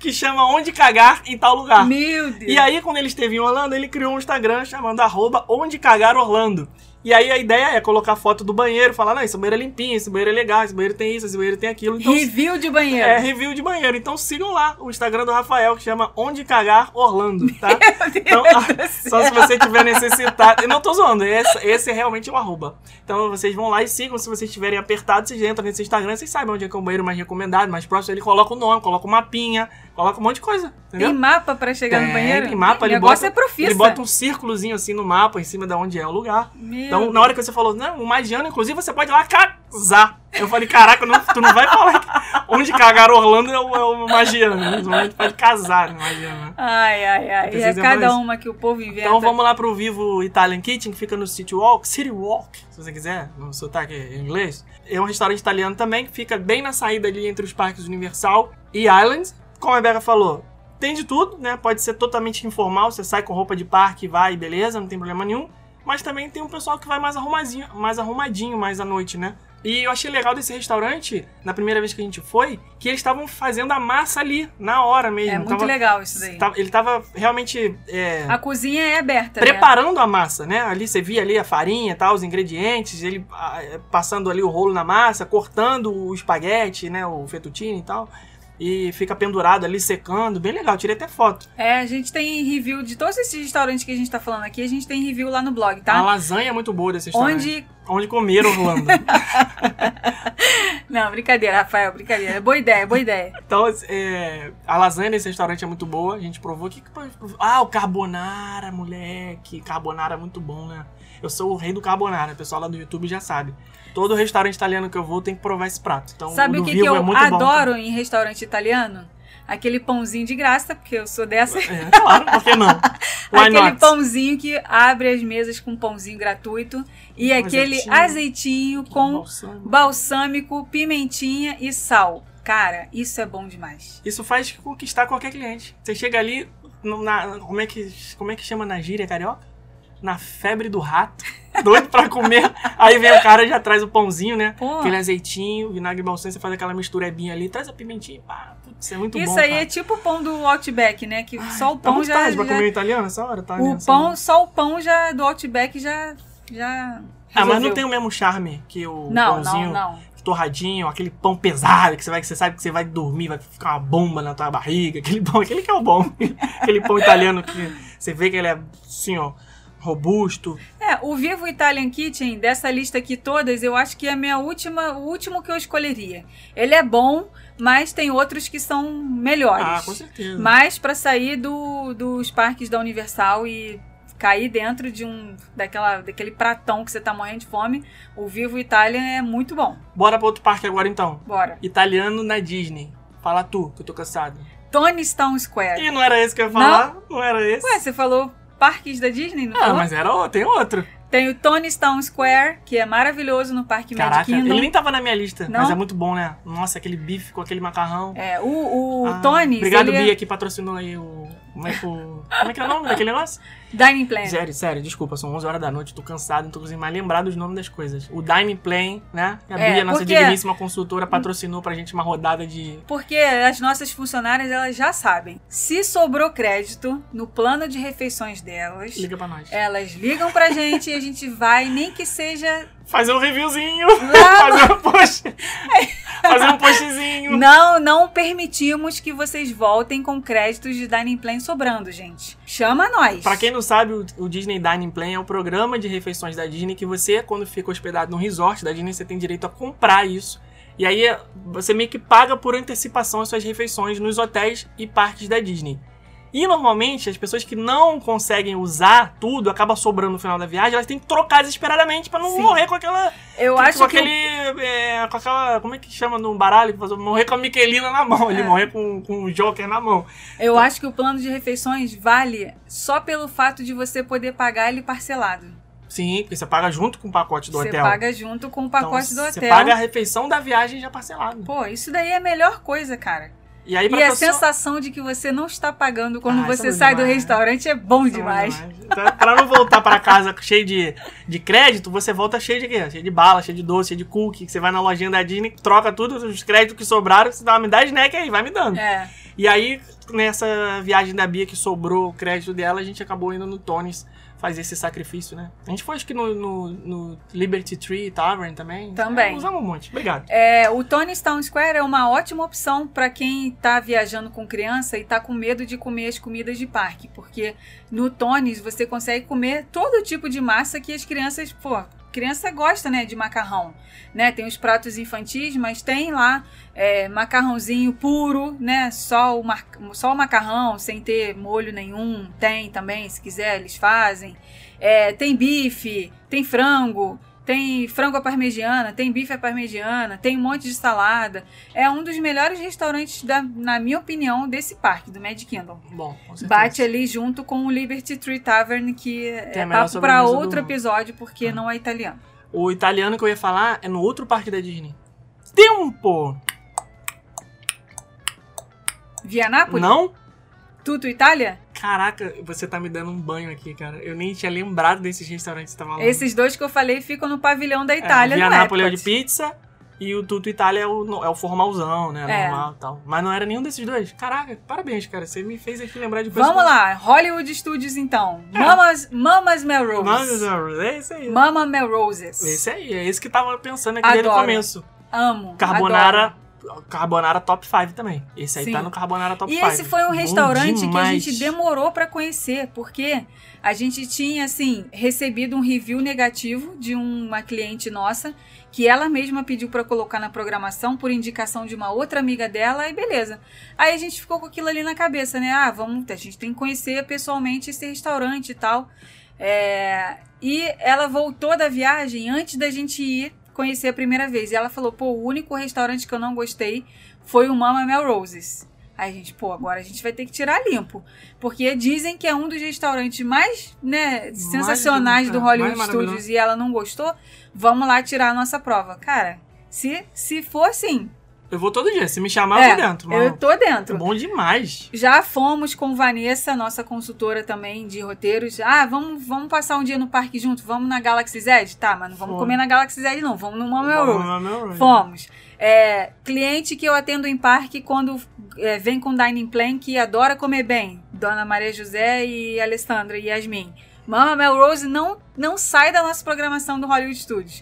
que chama Onde Cagar em tal lugar. Meu Deus. E aí, quando ele esteve em Orlando, ele criou um Instagram chamando arroba Onde Cagar Orlando. E aí a ideia é colocar foto do banheiro, falar, não, esse banheiro é limpinho, esse banheiro é legal, esse banheiro tem isso, esse banheiro tem aquilo. Então, Review de banheiro. é review de banheiro. Então sigam lá o Instagram do Rafael, que chama Onde Cagar Orlando, tá? Então, só se você tiver necessitado. Eu não tô zoando, esse, esse é realmente o arroba. Então vocês vão lá e sigam. Se vocês estiverem apertados, vocês entram nesse Instagram, vocês sabem onde é que é o banheiro mais recomendado, mais próximo. Ele coloca o nome, coloca o mapinha, coloca um monte de coisa. Entendeu? Tem mapa pra chegar no Tem, banheiro? Tem mapa, o ele negócio bota, é profissa. ele bota um círculozinho assim no mapa, em cima de onde é o lugar. Meu Então, na hora que você falou, não, o magiano, inclusive, você pode ir lá casar. Eu falei, caraca, não- tu não vai falar que onde cagar Orlando é o, é o magiano. né? A gente pode casar no magiano. né? Ai, ai, ai. Vocês É cada isso? uma que o povo inventa. Então vamos lá pro Vivo Italian Kitchen, que fica no City Walk, City Walk, se você quiser, no sotaque em inglês. É um restaurante italiano também, que fica bem na saída ali entre os parques Universal e Islands. Como a Rebeca falou, tem de tudo, né? Pode ser totalmente informal, você sai com roupa de parque, vai, beleza, não tem problema nenhum. Mas também tem um pessoal que vai mais arrumadinho, mais arrumadinho mais à noite, né? E eu achei legal desse restaurante, na primeira vez que a gente foi, que eles estavam fazendo a massa ali, na hora mesmo. É muito Tava- legal isso daí. tava- ele tava realmente é, A cozinha é aberta, né? preparando a massa, né? Ali você via ali a farinha, tal, os ingredientes, ele eh, passando ali o rolo na massa, cortando o espaguete, né? O fettuccine e tal. E fica pendurado ali, secando. Bem legal, tirei até foto. É, a gente tem review de todos esses restaurantes que a gente tá falando aqui, a gente tem review lá no blog, A tá? lasanha é muito boa desse restaurante. Onde. Onde comer Orlando. Não, brincadeira, Rafael, brincadeira. Boa ideia, boa ideia. então, é, a lasanha desse restaurante é muito boa. A gente provou. Que, que- ah, o carbonara, moleque. Carbonara é muito bom, né? Eu sou o rei do carbonara. O pessoal lá do YouTube já sabe. Todo restaurante italiano que eu vou tem que provar esse prato. Então, Sabe o que, que eu é muito bom. adoro em restaurante italiano? Aquele pãozinho de graça, porque eu sou dessa. É, claro, por que não? Why aquele not? pãozinho que abre as mesas com pãozinho gratuito. E Um aquele azeitinho. azeitinho com Balsâmico. balsâmico, pimentinha e sal. Cara, isso é bom demais. Isso faz conquistar qualquer cliente. Você chega ali, na, como, é que, como é que chama na gíria carioca? Na febre do rato. Doido pra comer. Aí vem o cara e já traz o pãozinho, né? Pô. Aquele azeitinho, vinagre balsâmico, você faz aquela misturebinha ali, traz a pimentinha, pá, isso é muito isso bom. aí cara. é tipo o pão do Outback, né? Que só o Tá pão muito já. tarde pra já- comer italiano essa hora, tá? o pão, hora. só o pão já do Outback já. já Ah, mas não tem o mesmo charme que o Não, pãozinho não, não. torradinho, aquele pão pesado que você vai que você sabe que você vai dormir, vai ficar uma bomba na tua barriga, aquele pão, aquele que é o bom. aquele pão italiano que você vê que ele é assim, ó, robusto. É, o Vivo Italian Kitchen, dessa lista aqui todas, eu acho que é a minha última, o último que eu escolheria. Ele é bom, mas tem outros que são melhores. Ah, com certeza. Mas pra sair do, dos parques da Universal e cair dentro de um daquela, daquele pratão que você tá morrendo de fome, o Vivo Italian é muito bom. Bora pra outro parque agora então. Bora. Italiano na Disney. Fala tu, que eu tô cansado. Tony Town Square. Ih, não era esse que eu ia falar? Não, era esse. Ué, você falou parques da Disney, não ah, falou? mas era outro, tem outro. Tem o Tony Town Square, que é maravilhoso no Parque Magic Caraca, Kingdom. ele nem tava na minha lista, Não? mas é muito bom, né? Nossa, aquele bife com aquele macarrão. É, o, o Ah, Tony, Obrigado, ele é Bia, que patrocinou aí o. Como é que, o... Como é, que é o nome daquele negócio? Dining Plan. Sério, sério, desculpa, são 11 horas da noite, tô cansado, não tô conseguindo mais lembrar dos nomes das coisas. O Dining Plan, né? A É, Bia, nossa porque- digníssima consultora, patrocinou pra gente uma rodada de. Porque as nossas funcionárias, elas já sabem. Se sobrou crédito no plano de refeições delas, Liga pra nós. elas ligam pra gente e a gente vai, nem que seja Fazer um reviewzinho, fazer um post. fazer um postzinho. Não, não permitimos que vocês voltem com créditos de Dining Plan sobrando, gente. Chama nós. Pra quem não sabe, o, o Disney Dining Plan é o programa de refeições da Disney que você, quando fica hospedado no resort da Disney, você tem direito a comprar isso. E aí você meio que paga por antecipação as suas refeições nos hotéis e parques da Disney. E normalmente as pessoas que não conseguem usar tudo, acaba sobrando no final da viagem, elas têm que trocar desesperadamente pra não Sim. morrer com aquela. Eu com, acho com que aquele. é, com aquela. Como é que chama no baralho? Morrer com a Miquelina na mão, ele É. morrer com, com o Joker na mão. Eu acho que o plano de refeições vale só pelo fato de você poder pagar ele parcelado. Sim, porque você paga junto com o pacote do você hotel. paga junto com o pacote então, do Você hotel. paga a refeição da viagem já parcelado. Pô, isso daí é a melhor coisa, cara. E aí, E a pessoa... sensação de que você não está pagando quando Ah, isso você é sai do demais. restaurante é bom Isso é demais. Então, pra não voltar pra casa cheio de, de crédito, você volta cheio de quê? Cheio de bala, cheio de doce, cheio de cookie. Que você vai na lojinha da Disney, troca tudo, os créditos que sobraram, você dá, me dá snack aí, vai me dando. É. E aí, nessa viagem da Bia que sobrou o crédito dela, a gente acabou indo no Tony's fazer esse sacrifício, né? A gente foi acho que no, no, no Liberty Tree Tavern também. Também. É, usamos um monte. Obrigado. É, o Tony's Town Square é uma ótima opção para quem tá viajando com criança e tá com medo de comer as comidas de parque, porque no Tony's você consegue comer todo tipo de massa que as crianças, pô, criança gosta, né, de macarrão, né? Tem os pratos infantis, mas tem lá é, macarrãozinho puro, né? Só o, mar... só o macarrão, sem ter molho nenhum. Tem também, se quiser, eles fazem. É, tem bife, tem frango, tem frango à parmegiana, tem bife à parmegiana, tem um monte de salada. É um dos melhores restaurantes, da, na minha opinião, desse parque, do Magic Kingdom. Bom, com certeza. Bate ali junto com o Liberty Tree Tavern, que Tem é papo do outro episódio, porque Ah. não é italiano. O italiano que eu ia falar é no outro parque da Disney. Tempo! Vianápolis? Não? Tudo Itália? Caraca, você tá me dando um banho aqui, cara. Eu nem tinha lembrado desses restaurantes que você tava falando. Esses dois que eu falei ficam no pavilhão da Itália, é, o no Vianápolis é de pizza e o Tuto Itália é o, é o formalzão, né? É. Normal e tal. Mas não era nenhum desses dois. Caraca, parabéns, cara. Você me fez aqui lembrar de coisas. Vamos lá, Hollywood Studios então. É. Mamas, Mamas Melrose. Nossa, é esse aí. Mama Melroses. Esse aí, é esse que tava pensando aqui desde o começo. Amo. Carbonara. adoro. Carbonara top 5 também. Esse aí Sim. tá no Carbonara top E 5. esse foi um restaurante que a gente demorou pra conhecer, porque a gente tinha, assim, recebido um review negativo de uma cliente nossa, que ela mesma pediu pra colocar na programação por indicação de uma outra amiga dela, e beleza. Aí a gente ficou com aquilo ali na cabeça, né? Ah, vamos, a gente tem que conhecer pessoalmente esse restaurante e tal. É, e ela voltou da viagem antes da gente ir conhecer a primeira vez. E ela falou: pô, o único restaurante que eu não gostei foi o Mama Melroses. Aí a gente, pô, agora a gente vai ter que tirar limpo. Porque dizem que é um dos restaurantes mais, né, sensacionais do é, Hollywood mais Studios maravilhoso. e ela não gostou. Vamos lá tirar a nossa prova. Cara, se, se for assim, Eu vou todo dia. Se me chamar, é, eu vou dentro. eu Mano. tô dentro. É bom demais. Já fomos com Vanessa, nossa consultora também de roteiros. Ah, vamos, vamos passar um dia no parque junto? Vamos na Galaxy Z? Tá, mas não vamos Fomos. comer na Galaxy Z, não. Vamos no meu- Fomos. É, cliente que eu atendo em parque quando é, vem com dining plan que adora comer bem. Dona Maria José e Alessandra e Yasmin. Mama Melrose não, não sai da nossa programação do Hollywood Studios.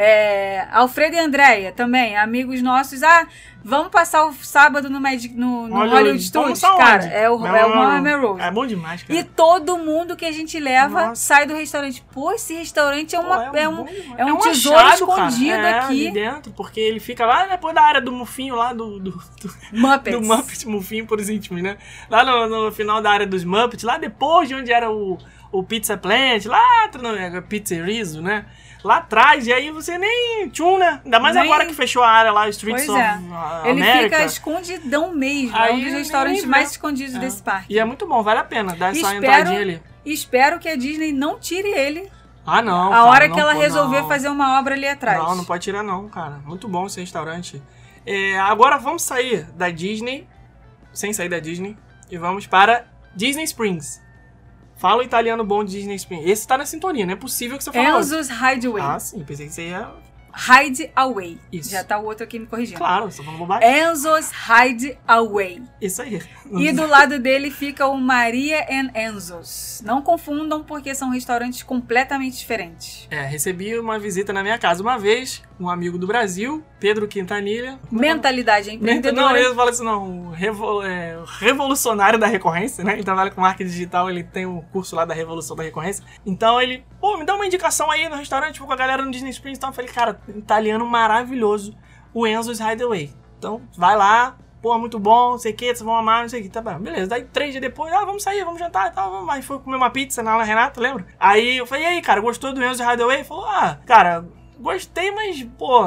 É, Alfredo e Andréia também, amigos nossos. Ah, vamos passar o sábado no, Magic, no, no Hollywood, Studios? Cara, é o, é o Mama Melrose. Melrose. É bom demais, cara. E todo mundo que a gente leva Nossa. sai do restaurante. Pô, esse restaurante é, uma, Pô, é, um, bom demais. é um tesouro achado, escondido cara. É, aqui. dentro, porque ele fica lá depois da área do mufinho lá do, do, do, Muppets. do Muppet Mufinho por os íntimos, né? Lá no, no final da área dos Muppets, lá depois de onde era o, o Pizza Plant, lá atrás, não, é Pizzerizo, né? Lá atrás, e aí você nem tchum, né? Ainda mais Nem- agora que fechou a área lá, Streets Pois of é. Ele America. fica escondidão mesmo. é um Aí dos restaurantes mais escondidos É. desse parque. E é muito bom, vale a pena dar essa Espero- entradinha ali. Espero que a Disney não tire ele Ah, não. a cara, hora não que ela pô- resolver não. fazer uma obra ali atrás. Não, não pode tirar não, cara. Muito bom esse restaurante. É, agora vamos sair da Disney, sem sair da Disney, e vamos para Disney Springs. Fala o italiano bom de Disney Springs. Esse tá na sintonia, não é possível que você fale outro. Enzo's Hideaway. Ah, sim, pensei que você ia... Hide Away. Isso. Já tá o outro aqui me corrigindo. Claro, você tá falando bobagem. Enzo's Hide Away. Isso aí. E do lado dele fica o Maria and Enzo's. Não confundam, porque são restaurantes completamente diferentes. É, recebi uma visita na minha casa uma vez, um amigo do Brasil, Pedro Quintanilha. Mentalidade Não, empreendedora. ele fala assim, não, o revo- é, o revolucionário da recorrência, né? Ele trabalha com marketing digital, ele tem um curso lá da revolução da recorrência. Então ele, pô, me dá uma indicação aí no restaurante, com a galera no Disney Springs. Então eu falei, cara, italiano maravilhoso, o Enzo's Hideaway. Então vai lá, pô, muito bom, não sei o que, vocês vão amar, não sei o que, tá bom, beleza. Daí três dias depois, ah, vamos sair, vamos jantar e tal, vamos. Aí foi comer uma pizza na Ana Renata, lembra? Aí eu falei, e aí, cara, gostou do Enzo's Hideaway? Ele falou, ah, cara, Gostei, mas, pô,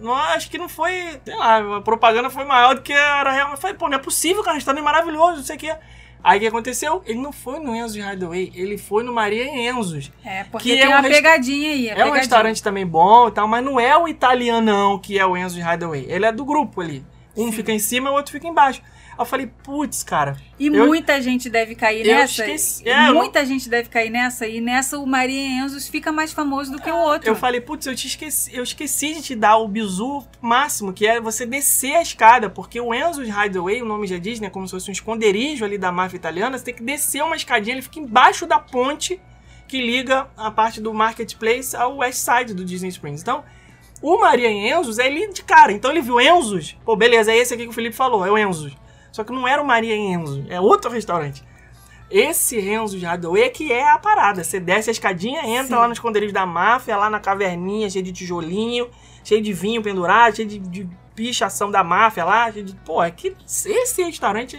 não, acho que não foi. Sei lá, a propaganda foi maior do que era real. Eu falei, pô, não é possível, cara, restaurante maravilhoso, não sei o que. Aí o que aconteceu? Ele não foi no Enzo Hideaway, ele foi no Maria Enzo's. É, porque Que tem é um uma pegadinha aí. É um pegadinha. restaurante também bom e tal, mas não é o italianão que é o Enzo Hideaway. Ele é do grupo ali. Um Sim. fica em cima e o outro fica embaixo. Eu falei, putz, cara. E eu, muita gente deve cair eu nessa. esqueci- é, eu muita gente deve cair nessa. E nessa o Maria Enzos fica mais famoso do que o outro. Eu falei, putz, eu, te esqueci, eu esqueci de te dar o bizu máximo, que é você descer a escada, porque o Enzo's Hideaway, o nome já diz, né, como se fosse um esconderijo ali da máfia italiana, você tem que descer uma escadinha, ele fica embaixo da ponte que liga a parte do Marketplace ao West Side do Disney Springs. Então, o Maria Enzo's é ele de cara, então ele viu Enzo's, pô, beleza, é esse aqui que o Felipe falou, é o Enzo's. Só que não era o Maria Enzo, é outro restaurante. Esse Renzo de Hathaway é que é a parada. Você desce a escadinha, entra Sim. lá no esconderijo da máfia, lá na caverninha, cheio de tijolinho, cheio de vinho pendurado, cheio de, de pichação da máfia lá. Cheio de... Pô, é que esse restaurante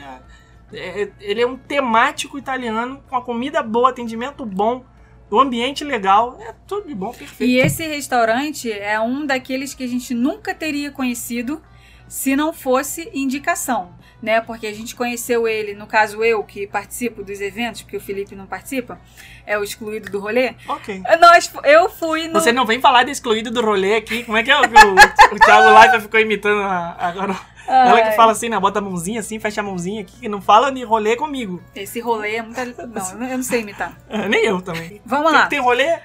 é, é- ele é um temático italiano, com a comida boa, atendimento bom, o ambiente legal. É tudo de bom, perfeito. E esse restaurante é um daqueles que a gente nunca teria conhecido se não fosse indicação, né? Porque a gente conheceu ele, no caso eu, que participo dos eventos, porque o Felipe não participa, é o excluído do rolê. Ok. Nós, eu fui no. Você não vem falar de excluído do rolê aqui. Como é que é o, o, o Thiago Life ficou imitando a- agora? Ela que Ai, fala assim, né? Bota a mãozinha assim, fecha a mãozinha aqui, que não fala de rolê comigo. Esse rolê é muito. Não, eu não sei imitar. É, nem eu também. Vamos Tem lá. que ter rolê?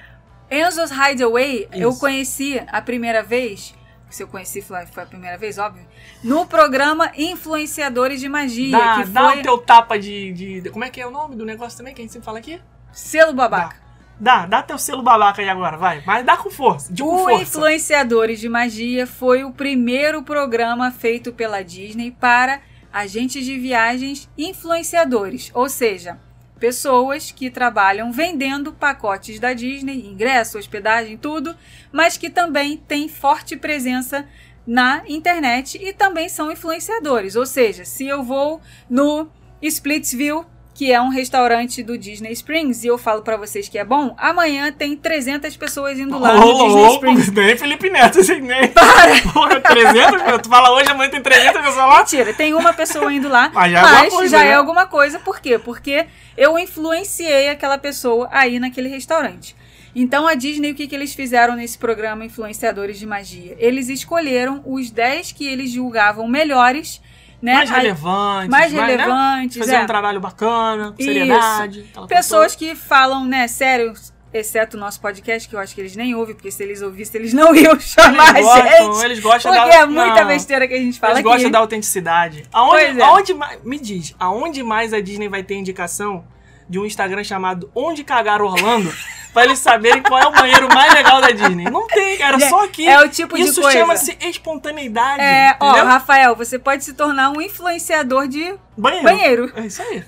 Enzo's Hideaway, eu Isso. conheci a primeira vez. Se eu conheci, foi a primeira vez, óbvio. No programa Influenciadores de Magia, Dá, que dá foi o teu tapa de, de- Como é que é o nome do negócio também que a gente sempre fala aqui? selo babaca. Dá, dá teu selo babaca aí agora, vai. Mas dá com força, de O força. Influenciadores de Magia foi o primeiro programa feito pela Disney para agentes de viagens influenciadores, ou seja, pessoas que trabalham vendendo pacotes da Disney, ingresso, hospedagem, tudo, mas que também têm forte presença na internet e também são influenciadores. Ou seja, se eu vou no Splitsville, que é um restaurante do Disney Springs, e eu falo pra vocês que é bom, amanhã tem 300 pessoas indo lá no Disney louco, Springs. nem Felipe Neto, assim, nem. Para! Porra, 300, meu, tu fala hoje, amanhã tem 300 pessoas lá. Mentira, tem uma pessoa indo lá, Mas já é mas alguma coisa, já né? é alguma coisa. Por quê? Porque eu influenciei aquela pessoa aí naquele restaurante. Então a Disney, o que, que eles fizeram nesse programa Influenciadores de Magia? Eles escolheram os 10 que eles julgavam melhores, né? Mais A- relevantes. mais né? relevantes, Fazer é. um trabalho bacana, com seriedade. Pessoas que falam, né, sério, exceto o nosso podcast, que eu acho que eles nem ouvem, porque se eles ouvissem, eles não iam chamar Eles a gostam, gente. eles gostam Porque da... é muita não, besteira que a gente fala Eles aqui. gostam da autenticidade. Aonde, é. aonde mais, me diz, aonde mais a Disney vai ter indicação de um Instagram chamado Onde Cagar Orlando pra eles saberem qual é o banheiro mais legal da Disney? Não tem, cara, É- só aqui. é o tipo de Isso coisa. chama-se espontaneidade. É, ó, entendeu? Rafael, você pode se tornar um influenciador de banheiro. banheiro. É isso aí.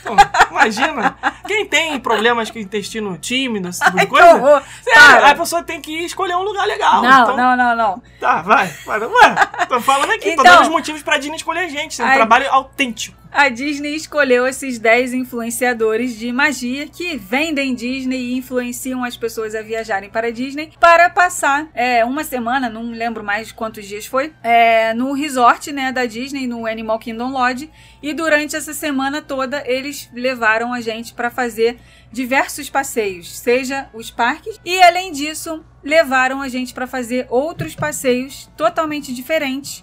Então, imagina. Quem tem problemas com intestino tímido, esse tipo de coisa, é, a pessoa tem que escolher um lugar legal. Não, então, não, não, não. Tá, vai. vai. Ué, tô falando aqui, tô Então- dando os motivos pra Disney escolher a gente. É um Ai. trabalho autêntico. A Disney escolheu esses 10 influenciadores de magia que vendem Disney e influenciam as pessoas a viajarem para a Disney para passar é, uma semana, não lembro mais quantos dias foi, é, no resort né, da Disney, no Animal Kingdom Lodge. E durante essa semana toda eles levaram a gente para fazer diversos passeios, seja os parques, e além disso, levaram a gente para fazer outros passeios totalmente diferentes.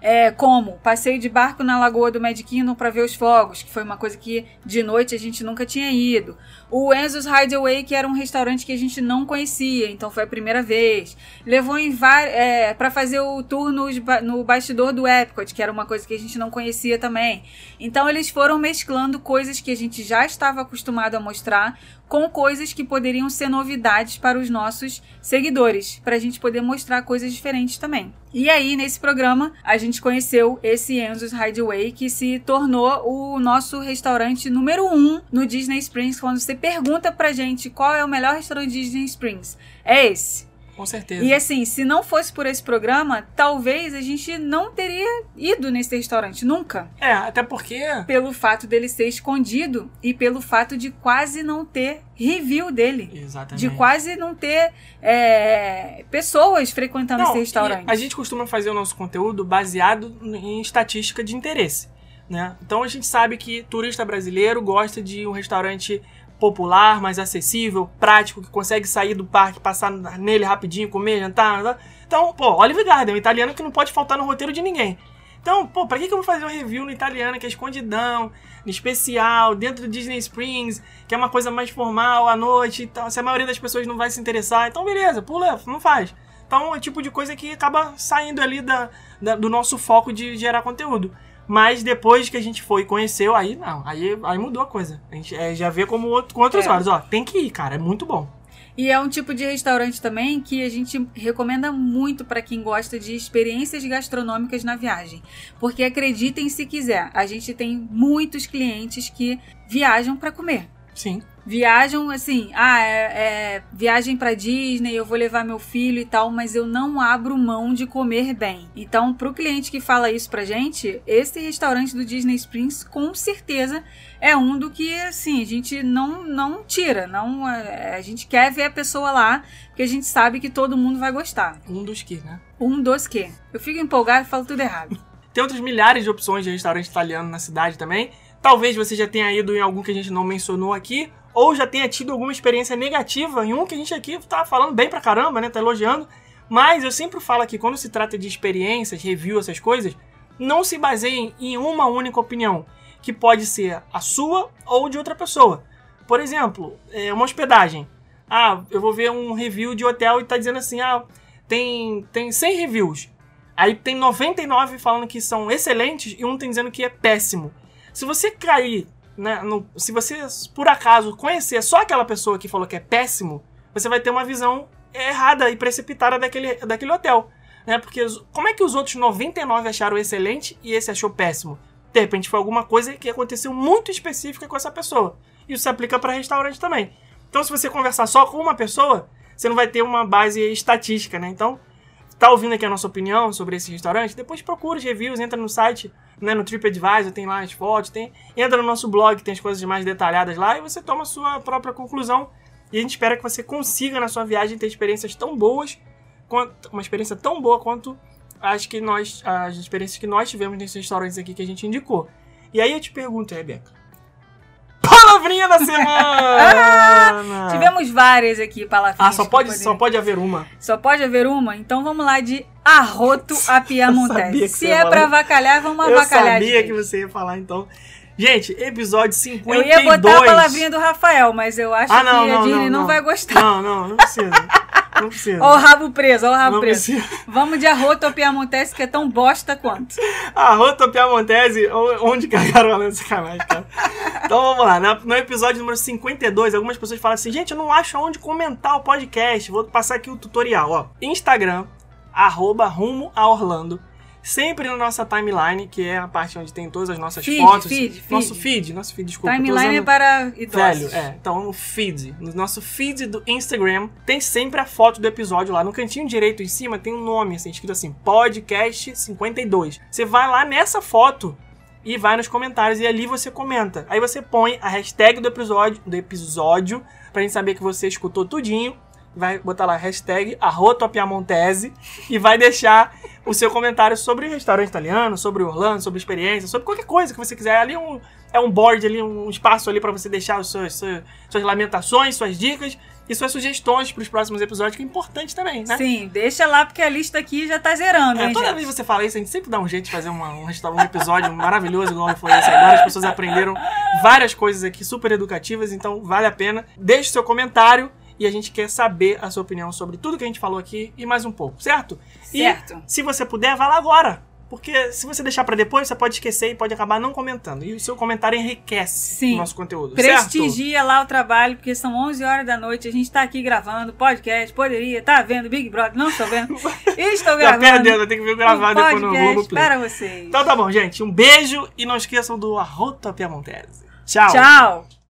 É, como passeio de barco na lagoa do Magic Kingdom para ver os fogos, que foi uma coisa que de noite a gente nunca tinha ido. O Enzo's Hideaway, que era um restaurante que a gente não conhecia, então foi a primeira vez. Levou em é, para fazer o tour ba- no bastidor do Epcot, que era uma coisa que a gente não conhecia também. Então eles foram mesclando coisas que a gente já estava acostumado a mostrar com coisas que poderiam ser novidades para os nossos seguidores, para a gente poder mostrar coisas diferentes também. E aí, nesse programa, a gente conheceu esse Enzo's Hideaway, que se tornou o nosso restaurante número um no Disney Springs. Quando você pergunta pra gente qual é o melhor restaurante Disney Springs, é esse. Com certeza. E assim, se não fosse por esse programa, talvez a gente não teria ido nesse restaurante, nunca. É, até porque. Pelo fato dele ser escondido e pelo fato de quase não ter review dele. Exatamente. De quase não ter é, pessoas frequentando Não, esse restaurante. A gente costuma fazer o nosso conteúdo baseado em estatística de interesse. Né? Então a gente sabe que turista brasileiro gosta de um restaurante popular, mais acessível, prático, que consegue sair do parque, passar nele rapidinho, comer, jantar. Então, pô, Olive Garden, um italiano que não pode faltar no roteiro de ninguém. Então, pô, pra que, que eu vou fazer um review no italiano que é escondidão, especial, dentro do Disney Springs, que é uma coisa mais formal à noite e tal? Se a maioria das pessoas não vai se interessar, então beleza, pula, não faz. Então é o tipo de coisa que acaba saindo ali da, da do nosso foco de gerar conteúdo. Mas depois que a gente foi e conheceu, aí não, aí, aí mudou a coisa. A gente é, já vê como outro, com outros É. olhos. Ó, tem que ir, cara, é muito bom. E é um tipo de restaurante também que a gente recomenda muito para quem gosta de experiências gastronômicas na viagem. Porque acreditem se quiser, a gente tem muitos clientes que viajam para comer. Sim. Viajam assim, ah, é, é viagem pra Disney, eu vou levar meu filho e tal, mas eu não abro mão de comer bem. Então, pro cliente que fala isso pra gente, esse restaurante do Disney Springs com certeza é um do que assim, a gente não não tira, não é, a gente quer ver a pessoa lá, porque a gente sabe que todo mundo vai gostar. Um dos que, né? Um dos que. Eu fico empolgado e falo tudo errado. Tem outras milhares de opções de restaurante italiano na cidade também. Talvez você já tenha ido em algum que a gente não mencionou aqui, ou já tenha tido alguma experiência negativa em um que a gente aqui tá falando bem pra caramba, né? Tá elogiando. Mas eu sempre falo que quando se trata de experiências, review, essas coisas, não se baseiem em uma única opinião, que pode ser a sua ou de outra pessoa. Por exemplo, é uma hospedagem. Ah, eu vou ver um review de hotel e tá dizendo assim, ah, tem, tem 100 reviews. Aí tem 99 falando que são excelentes e um tem dizendo que é péssimo. Se você cair, né, no- se você por acaso conhecer só aquela pessoa que falou que é péssimo, você vai ter uma visão errada e precipitada daquele, daquele hotel. Né? Porque como é que os outros 99 acharam excelente e esse achou péssimo? De repente foi alguma coisa que aconteceu muito específica com essa pessoa. Isso se aplica para restaurante também. Então, se você conversar só com uma pessoa, você não vai ter uma base estatística, né? Então, tá ouvindo aqui a nossa opinião sobre esse restaurante, depois procura os reviews, entra no site, né, no TripAdvisor, tem lá as fotos, tem, entra no nosso blog, tem as coisas mais detalhadas lá e você toma a sua própria conclusão. E a gente espera que você consiga na sua viagem ter experiências tão boas, quanto, uma experiência tão boa quanto as que nós, as experiências que nós tivemos nesses restaurantes aqui que a gente indicou. E aí eu te pergunto, Rebeca, palavrinha da semana! Tivemos várias aqui, palavrinhas. Ah, só pode, poder- só pode haver uma. Só pode haver uma? Então vamos lá de arroto a Piamontese. Se é falar. pra avacalhar, vamos Eu avacalhar. de sabia que você ia falar, então. Gente, episódio 52. Eu ia botar a palavrinha do Rafael, mas eu acho Ah, não, que a Disney não, não, não. vai gostar. Não, não, não precisa. Não precisa. Ó o rabo preso, ó o rabo não preso. precisa. Vamos de arroto Piamontese, que é tão bosta quanto. A Rota Piamontese, onde cagaram a sacanagem, cara. Então vamos lá, no episódio número 52, algumas pessoas falam assim, gente, eu não acho onde comentar o podcast. Vou passar aqui o tutorial, ó. Instagram, arroba rumo a Orlando. Sempre na nossa timeline, que é a parte onde tem todas as nossas Feed, fotos. feed, feed. Nosso feed, nosso feed, desculpa. Timeline é usando- para idosos. Velho, é. Então, no feed, no nosso feed do Instagram, tem sempre a foto do episódio lá. No cantinho direito em cima tem um nome, assim, escrito assim, podcast 52. Você vai lá nessa foto e vai nos comentários e ali você comenta. Aí você põe a hashtag do episódio, do episódio pra gente saber que você escutou tudinho. Vai botar lá hashtag arrotopiamontese e vai deixar o seu comentário sobre o restaurante italiano, sobre Orlando, sobre experiência, sobre qualquer coisa que você quiser. Ali é um, é um board ali, um espaço ali pra você deixar os seus, seus- suas lamentações, suas dicas e suas sugestões pros próximos episódios, que é importante também, né? Sim, deixa lá, porque a lista aqui já tá zerando, É, hein, toda gente? vez que você fala isso, a gente sempre dá um jeito de fazer uma- um, um episódio maravilhoso igual foi esse agora. As pessoas aprenderam várias coisas aqui super educativas, então vale a pena. Deixe seu comentário e a gente quer saber a sua opinião sobre tudo que a gente falou aqui e mais um pouco, certo? Certo. E se você puder, vá lá agora. Porque se você deixar pra depois, você pode esquecer e pode acabar não comentando. E o seu comentário enriquece Sim. o nosso conteúdo, certo? Prestigia lá o trabalho, porque são 11 horas da noite, a gente tá aqui gravando podcast, poderia, tá vendo Big Brother, não estou vendo. Estou Tá gravando. perdendo, tem que ver gravado um depois no podcast Globoplay. para vocês. Então tá bom, gente. Um beijo e não esqueçam do Arrota Piamontese. Tchau. Tchau.